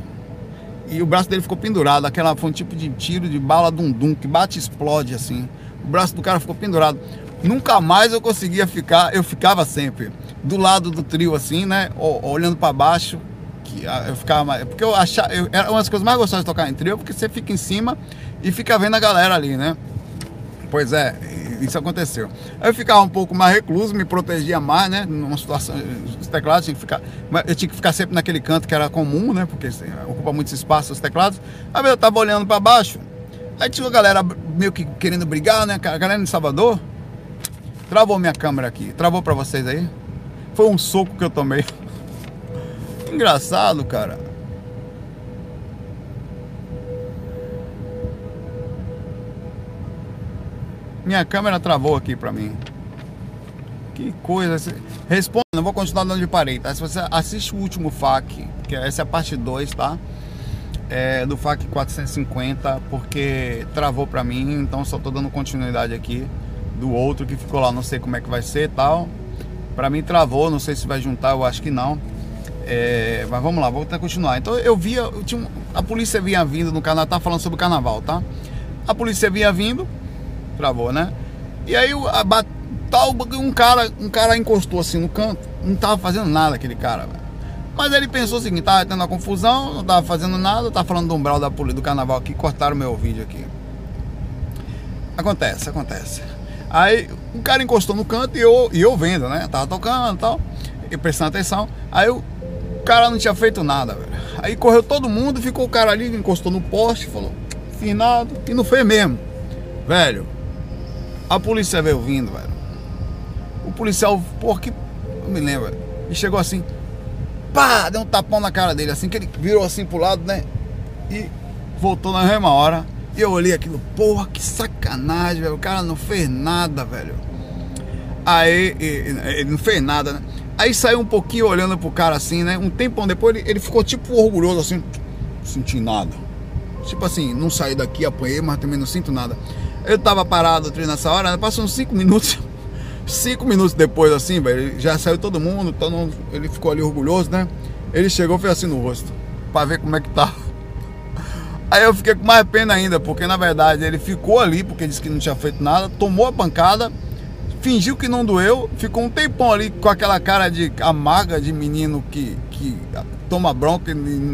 E o braço dele ficou pendurado. Aquela foi um tipo de tiro de bala dum-dum, que bate e explode assim. O braço do cara ficou pendurado. Nunca mais eu conseguia ficar, eu ficava sempre do lado do trio, assim, né? Olhando para baixo. Que ah, eu ficava Porque eu achava. Eu, era uma das coisas mais gostosas de tocar em trio, porque você fica em cima e fica vendo a galera ali, né? Pois é, isso aconteceu. Eu ficava um pouco mais recluso, me protegia mais, né? Numa situação, os teclados tinha que ficar, eu tinha que ficar sempre naquele canto que era comum, né? Porque assim, ocupa muito espaço os teclados. Aí eu tava olhando para baixo, aí tinha uma galera meio que querendo brigar, né? A galera de Salvador. Travou minha câmera aqui, travou para vocês aí. Foi um soco que eu tomei. Engraçado, cara. Minha câmera travou aqui pra mim. Que coisa. Responda, não vou continuar dando de parei, tá? Se você assiste o último FAQ, que essa é a parte 2, tá? É, do FAQ 450, porque travou pra mim, então só tô dando continuidade aqui do outro que ficou lá, não sei como é que vai ser e tal. Pra mim travou, não sei se vai juntar, eu acho que não. É, mas vamos lá, vou tentar continuar. Então eu via, eu tinha, a polícia vinha vindo no canal, tá falando sobre o carnaval, tá? A polícia vinha vindo, travou, né? E aí a, tal, um cara, um cara encostou assim no canto, não tava fazendo nada aquele cara. Mas ele pensou o seguinte, tava tendo uma confusão, não tava fazendo nada, tava falando do umbral da polícia do carnaval aqui, cortaram meu vídeo aqui. Acontece, acontece. Aí o cara encostou no canto e eu, e eu vendo, né? Tava tocando e tal, e prestando atenção. Aí o cara não tinha feito nada, velho. Aí correu todo mundo, ficou o cara ali, encostou no poste, falou, finado, e não foi mesmo. Velho, a polícia veio vindo, velho. O policial, porra, que. Eu me lembro, E chegou assim, pá, deu um tapão na cara dele, assim, que ele virou assim pro lado, né? E voltou na mesma hora. E eu olhei aquilo, porra, que sacanagem, velho. O cara não fez nada, velho. Aí, ele não fez nada, né? Aí saiu um pouquinho olhando pro cara assim, né? Um tempão depois ele, ele ficou tipo orgulhoso assim, não senti nada. Tipo assim, não saí daqui, apanhei, mas também não sinto nada. Eu tava parado nessa hora, né? passou uns 5 minutos. 5 minutos depois, assim, velho, já saiu todo mundo, todo mundo, ele ficou ali orgulhoso, né? Ele chegou e fez assim no rosto, pra ver como é que tá. Aí eu fiquei com mais pena ainda, porque na verdade ele ficou ali, porque disse que não tinha feito nada, tomou a pancada, fingiu que não doeu, ficou um tempão ali com aquela cara de amarga de menino que, que toma bronca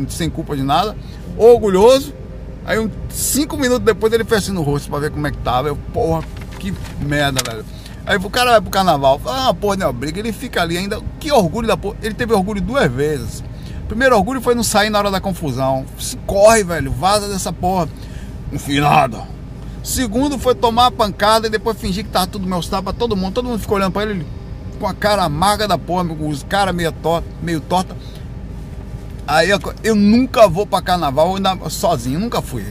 sem culpa de nada, orgulhoso, Aí, um, cinco minutos depois, ele fez assim no rosto pra ver como é que tava. Eu, porra, que merda, velho. Aí o cara vai pro carnaval, fala, ah, porra, não briga. Ele fica ali ainda. Que orgulho da porra. Ele teve orgulho duas vezes. Primeiro orgulho foi não sair na hora da confusão. Se corre, velho, vaza dessa porra. Enfinada. Segundo foi tomar a pancada e depois fingir que tava tudo meu pra todo mundo. Todo mundo ficou olhando pra ele, com a cara amarga da porra, com os caras meio torta, meio torta. Aí eu, eu nunca vou para carnaval ainda, sozinho, nunca fui.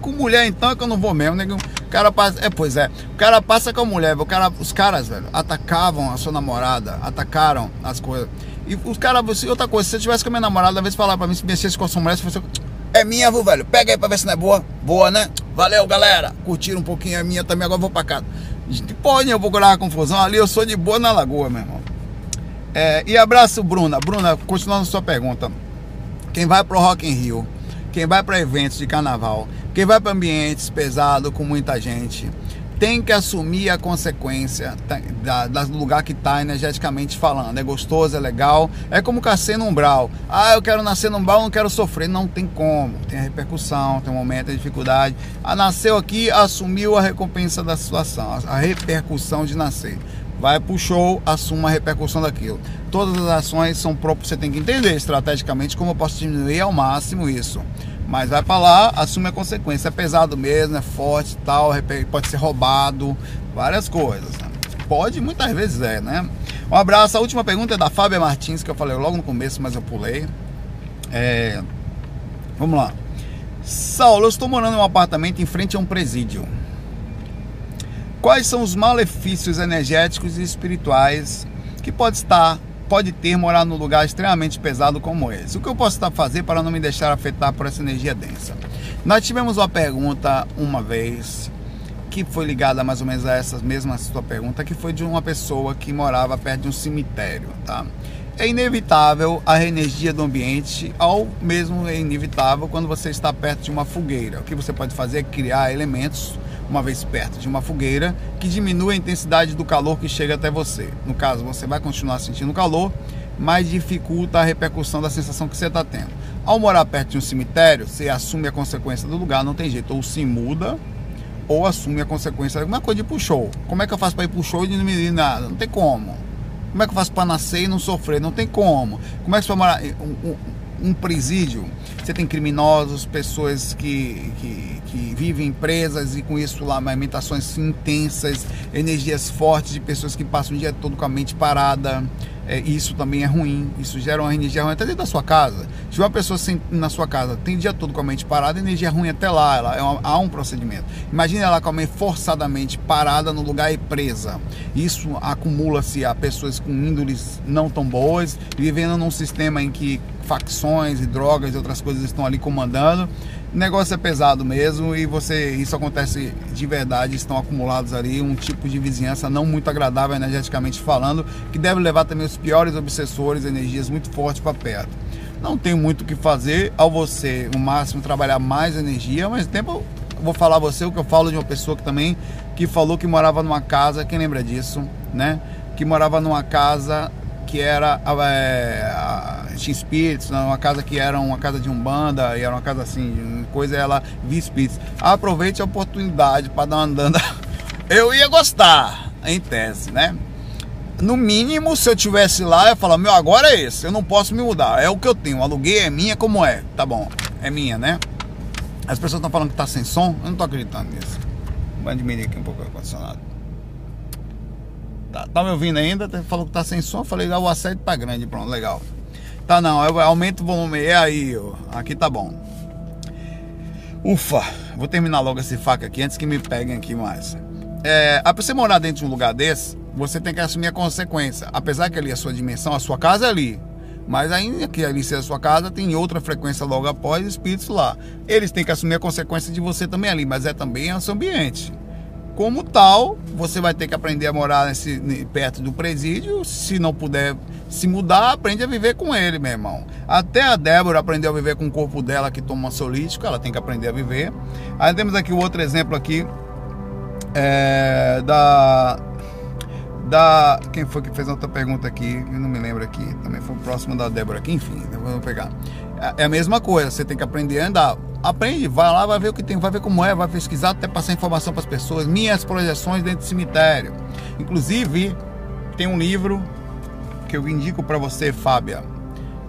Com mulher então é que eu não vou mesmo, né? O cara passa, é, pois é, o cara passa com a mulher, o cara, os caras, velho, atacavam a sua namorada, atacaram as coisas. E os caras, outra coisa, se eu tivesse com a minha namorada, às vezes falar pra mim, se mexesse com a sua mulher, se fosse, é minha, viu, velho? Pega aí pra ver se não é boa. Boa, né? Valeu, galera. Curtiram um pouquinho a minha também, agora vou pra casa. Pode, eu vou curar a confusão ali, eu sou de boa na lagoa, meu irmão. É, e abraço, Bruna. Bruna, continuando a sua pergunta quem vai para o Rock in Rio, quem vai para eventos de carnaval, quem vai para ambientes pesados com muita gente, tem que assumir a consequência da, da, do lugar que está energeticamente falando. É gostoso, é legal. É como nascer no umbral. Ah, eu quero nascer no umbral, não quero sofrer. Não tem como. Tem a repercussão, tem um momento de dificuldade. Ah, nasceu aqui, assumiu a recompensa da situação, a repercussão de nascer vai pro show, assuma a repercussão daquilo. Todas as ações são próprias, você tem que entender estrategicamente como eu posso diminuir ao máximo isso. Mas vai para lá, assume a consequência. É pesado mesmo, é forte tal, pode ser roubado, várias coisas. Pode, muitas vezes é, né? Um abraço. A última pergunta é da Fábia Martins, que eu falei logo no começo, mas eu pulei. É... Vamos lá. Saulo, eu estou morando em um apartamento em frente a um presídio. Quais são os malefícios energéticos e espirituais que pode estar pode ter morar num lugar extremamente pesado como esse. O que eu posso estar fazer para não me deixar afetar por essa energia densa? Nós tivemos uma pergunta uma vez que foi ligada mais ou menos a essa mesma sua pergunta, que foi de uma pessoa que morava perto de um cemitério, tá? É inevitável a energia do ambiente, ao mesmo é inevitável quando você está perto de uma fogueira. O que você pode fazer é criar elementos, uma vez perto de uma fogueira, que diminua a intensidade do calor que chega até você. No caso, você vai continuar sentindo calor, mas dificulta a repercussão da sensação que você está tendo. Ao morar perto de um cemitério, você assume a consequência do lugar, não tem jeito, ou se muda, ou assume a consequência. Uma coisa de show. Como é que eu faço para ir show e não me nada? Não tem como. Como é que eu faço para nascer e não sofrer? Não tem como. Como é que você vai morar um, um, um presídio? Você tem criminosos, pessoas que, que, que, vivem presas e com isso lá alimentações intensas, energias fortes de pessoas que passam o dia todo com a mente parada é, isso também é ruim, isso gera uma energia ruim até dentro da sua casa. Se uma pessoa na sua casa tem dia todo com a mente parada, energia ruim até lá, ela, é uma, há um procedimento. Imagine ela com a mente forçadamente parada no lugar e presa. Isso acumula-se a pessoas com índoles não tão boas, vivendo num sistema em que facções e drogas e outras coisas estão ali comandando o negócio é pesado mesmo e você isso acontece de verdade, estão acumulados ali um tipo de vizinhança não muito agradável energeticamente falando, que deve levar também os piores obsessores, energias muito fortes para perto. Não tem muito o que fazer ao você, no máximo trabalhar mais energia, mas tempo vou falar a você o que eu falo de uma pessoa que também que falou que morava numa casa, quem lembra disso, né? Que morava numa casa que era é, tinha espíritos, né? uma casa que era uma casa de umbanda, e era uma casa assim, coisa ela via espíritos. Aproveite a oportunidade para dar uma andanda. Eu ia gostar, em tese, né? No mínimo, se eu tivesse lá, eu ia falar, meu, agora é esse, eu não posso me mudar, é o que eu tenho, aluguei é minha como é, tá bom, é minha, né? As pessoas estão falando que tá sem som, eu não tô acreditando nisso. Vou diminuir aqui um pouco o ar-condicionado. Tá, tá me ouvindo ainda? Falou que tá sem som. Falei, dá o assédio tá grande. Pronto, legal. Tá não, eu aumento o volume. É aí, ó. Aqui tá bom. Ufa, vou terminar logo esse faca aqui antes que me peguem aqui mais. É, pra você morar dentro de um lugar desse, você tem que assumir a consequência. Apesar que ali a sua dimensão, a sua casa é ali. Mas ainda que ali seja a sua casa, tem outra frequência logo após espíritos lá. Eles têm que assumir a consequência de você também ali, mas é também o seu ambiente. Como tal, você vai ter que aprender a morar nesse, perto do presídio. Se não puder se mudar, aprende a viver com ele, meu irmão. Até a Débora aprendeu a viver com o corpo dela que toma ansiolítico, ela tem que aprender a viver. Aí temos aqui o outro exemplo aqui é, da da quem foi que fez outra pergunta aqui, eu não me lembro aqui, também foi próximo da Débora aqui, enfim, vou pegar. É, é a mesma coisa, você tem que aprender a andar aprende, vai lá, vai ver o que tem, vai ver como é, vai pesquisar, até passar informação para as pessoas. Minhas projeções dentro do cemitério. Inclusive, tem um livro que eu indico para você, Fábia.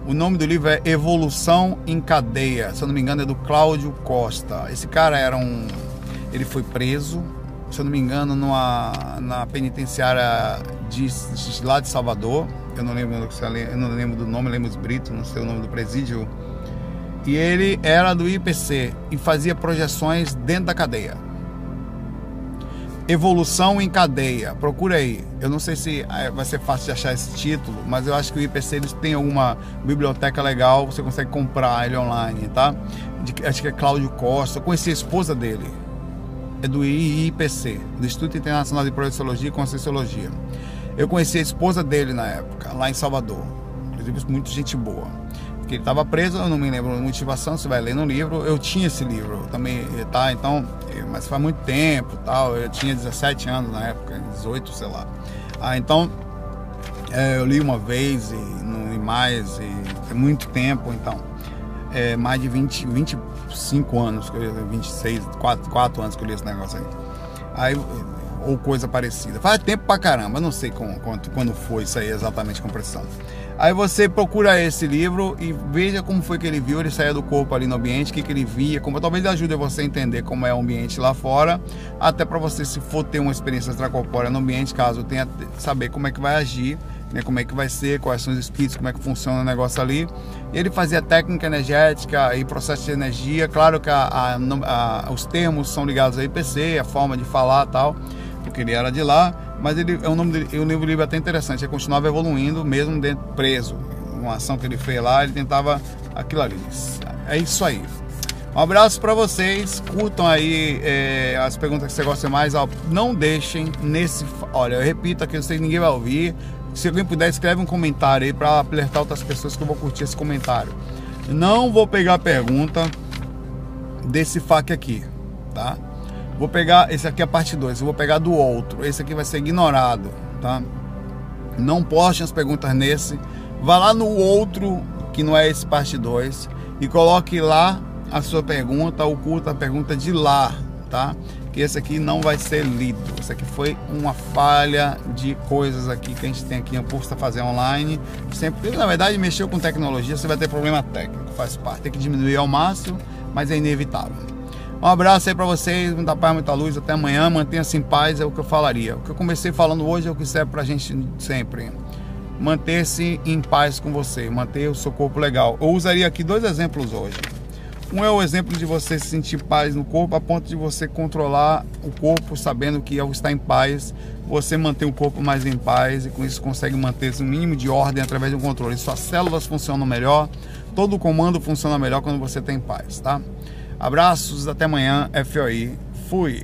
O nome do livro é Evolução em Cadeia. Se eu não me engano, é do Cláudio Costa. Esse cara era um. Ele foi preso, se eu não me engano, numa, na penitenciária de, de, lá de Salvador. Eu não lembro, eu não lembro do nome, lembro os Brito, não sei o nome do presídio e ele era do IPC e fazia projeções dentro da cadeia. Evolução em cadeia, procura aí. Eu não sei se é, vai ser fácil de achar esse título, mas eu acho que o IPC eles tem alguma biblioteca legal, você consegue comprar ele online, tá? De, acho que é Cláudio Costa. Eu conheci a esposa dele, é do IIPC, do Instituto Internacional de Projeciologia e Conscienciologia. Eu conheci a esposa dele na época, lá em Salvador. Inclusive, muito gente boa que ele estava preso, eu não me lembro motivação, você vai ler no livro. Eu tinha esse livro também, tá? Então, mas faz muito tempo, tal. Eu tinha 17 anos na época, 18, sei lá. Ah, então é, eu li uma vez e li mais, e é muito tempo, então. É mais de 20, 25 anos que eu li, 26, 4, 4 anos que eu li esse negócio aí. Aí ou coisa parecida. Faz tempo pra caramba, não sei com, quanto, quando foi isso aí exatamente com precisão. Aí você procura esse livro e veja como foi que ele viu, ele saía do corpo ali no ambiente, o que, que ele via, como talvez ajude você a entender como é o ambiente lá fora, até para você, se for ter uma experiência extracorpórea no ambiente, caso tenha saber como é que vai agir, né, como é que vai ser, quais são os espíritos, como é que funciona o negócio ali. Ele fazia técnica energética e processo de energia, claro que a, a, a, os termos são ligados ao IPC, a forma de falar tal, porque ele era de lá, mas ele é um nome dele, o livro é até interessante, ele continuava evoluindo mesmo dentro preso. Uma ação que ele fez lá, ele tentava aquilo ali. É isso aí. Um abraço para vocês. Curtam aí é, as perguntas que você gosta mais. Não deixem nesse. Olha, eu repito aqui, eu sei que ninguém vai ouvir. Se alguém puder, escreve um comentário aí para alertar outras pessoas que eu vou curtir esse comentário. Não vou pegar a pergunta desse FAQ aqui, tá? Vou pegar, esse aqui é a parte 2, eu vou pegar do outro. Esse aqui vai ser ignorado, tá? Não postem as perguntas nesse. Vá lá no outro, que não é esse parte 2, e coloque lá a sua pergunta, ou curta a pergunta de lá, tá? Que esse aqui não vai ser lido. Isso aqui foi uma falha de coisas aqui que a gente tem aqui no curso a fazer online. Sempre, na verdade, mexeu com tecnologia, você vai ter problema técnico, faz parte. Tem que diminuir ao máximo, mas é inevitável. Um abraço aí para vocês, muita paz, muita luz. Até amanhã. Mantenha-se em paz, é o que eu falaria. O que eu comecei falando hoje é o que serve para a gente sempre. Manter-se em paz com você, manter o seu corpo legal. Eu usaria aqui dois exemplos hoje. Um é o exemplo de você se sentir paz no corpo, a ponto de você controlar o corpo, sabendo que ao estar em paz, você mantém o corpo mais em paz e com isso consegue manter um mínimo de ordem através do controle. Suas células funcionam melhor, todo o comando funciona melhor quando você tem paz, tá? Abraços, até amanhã, FOI. Fui!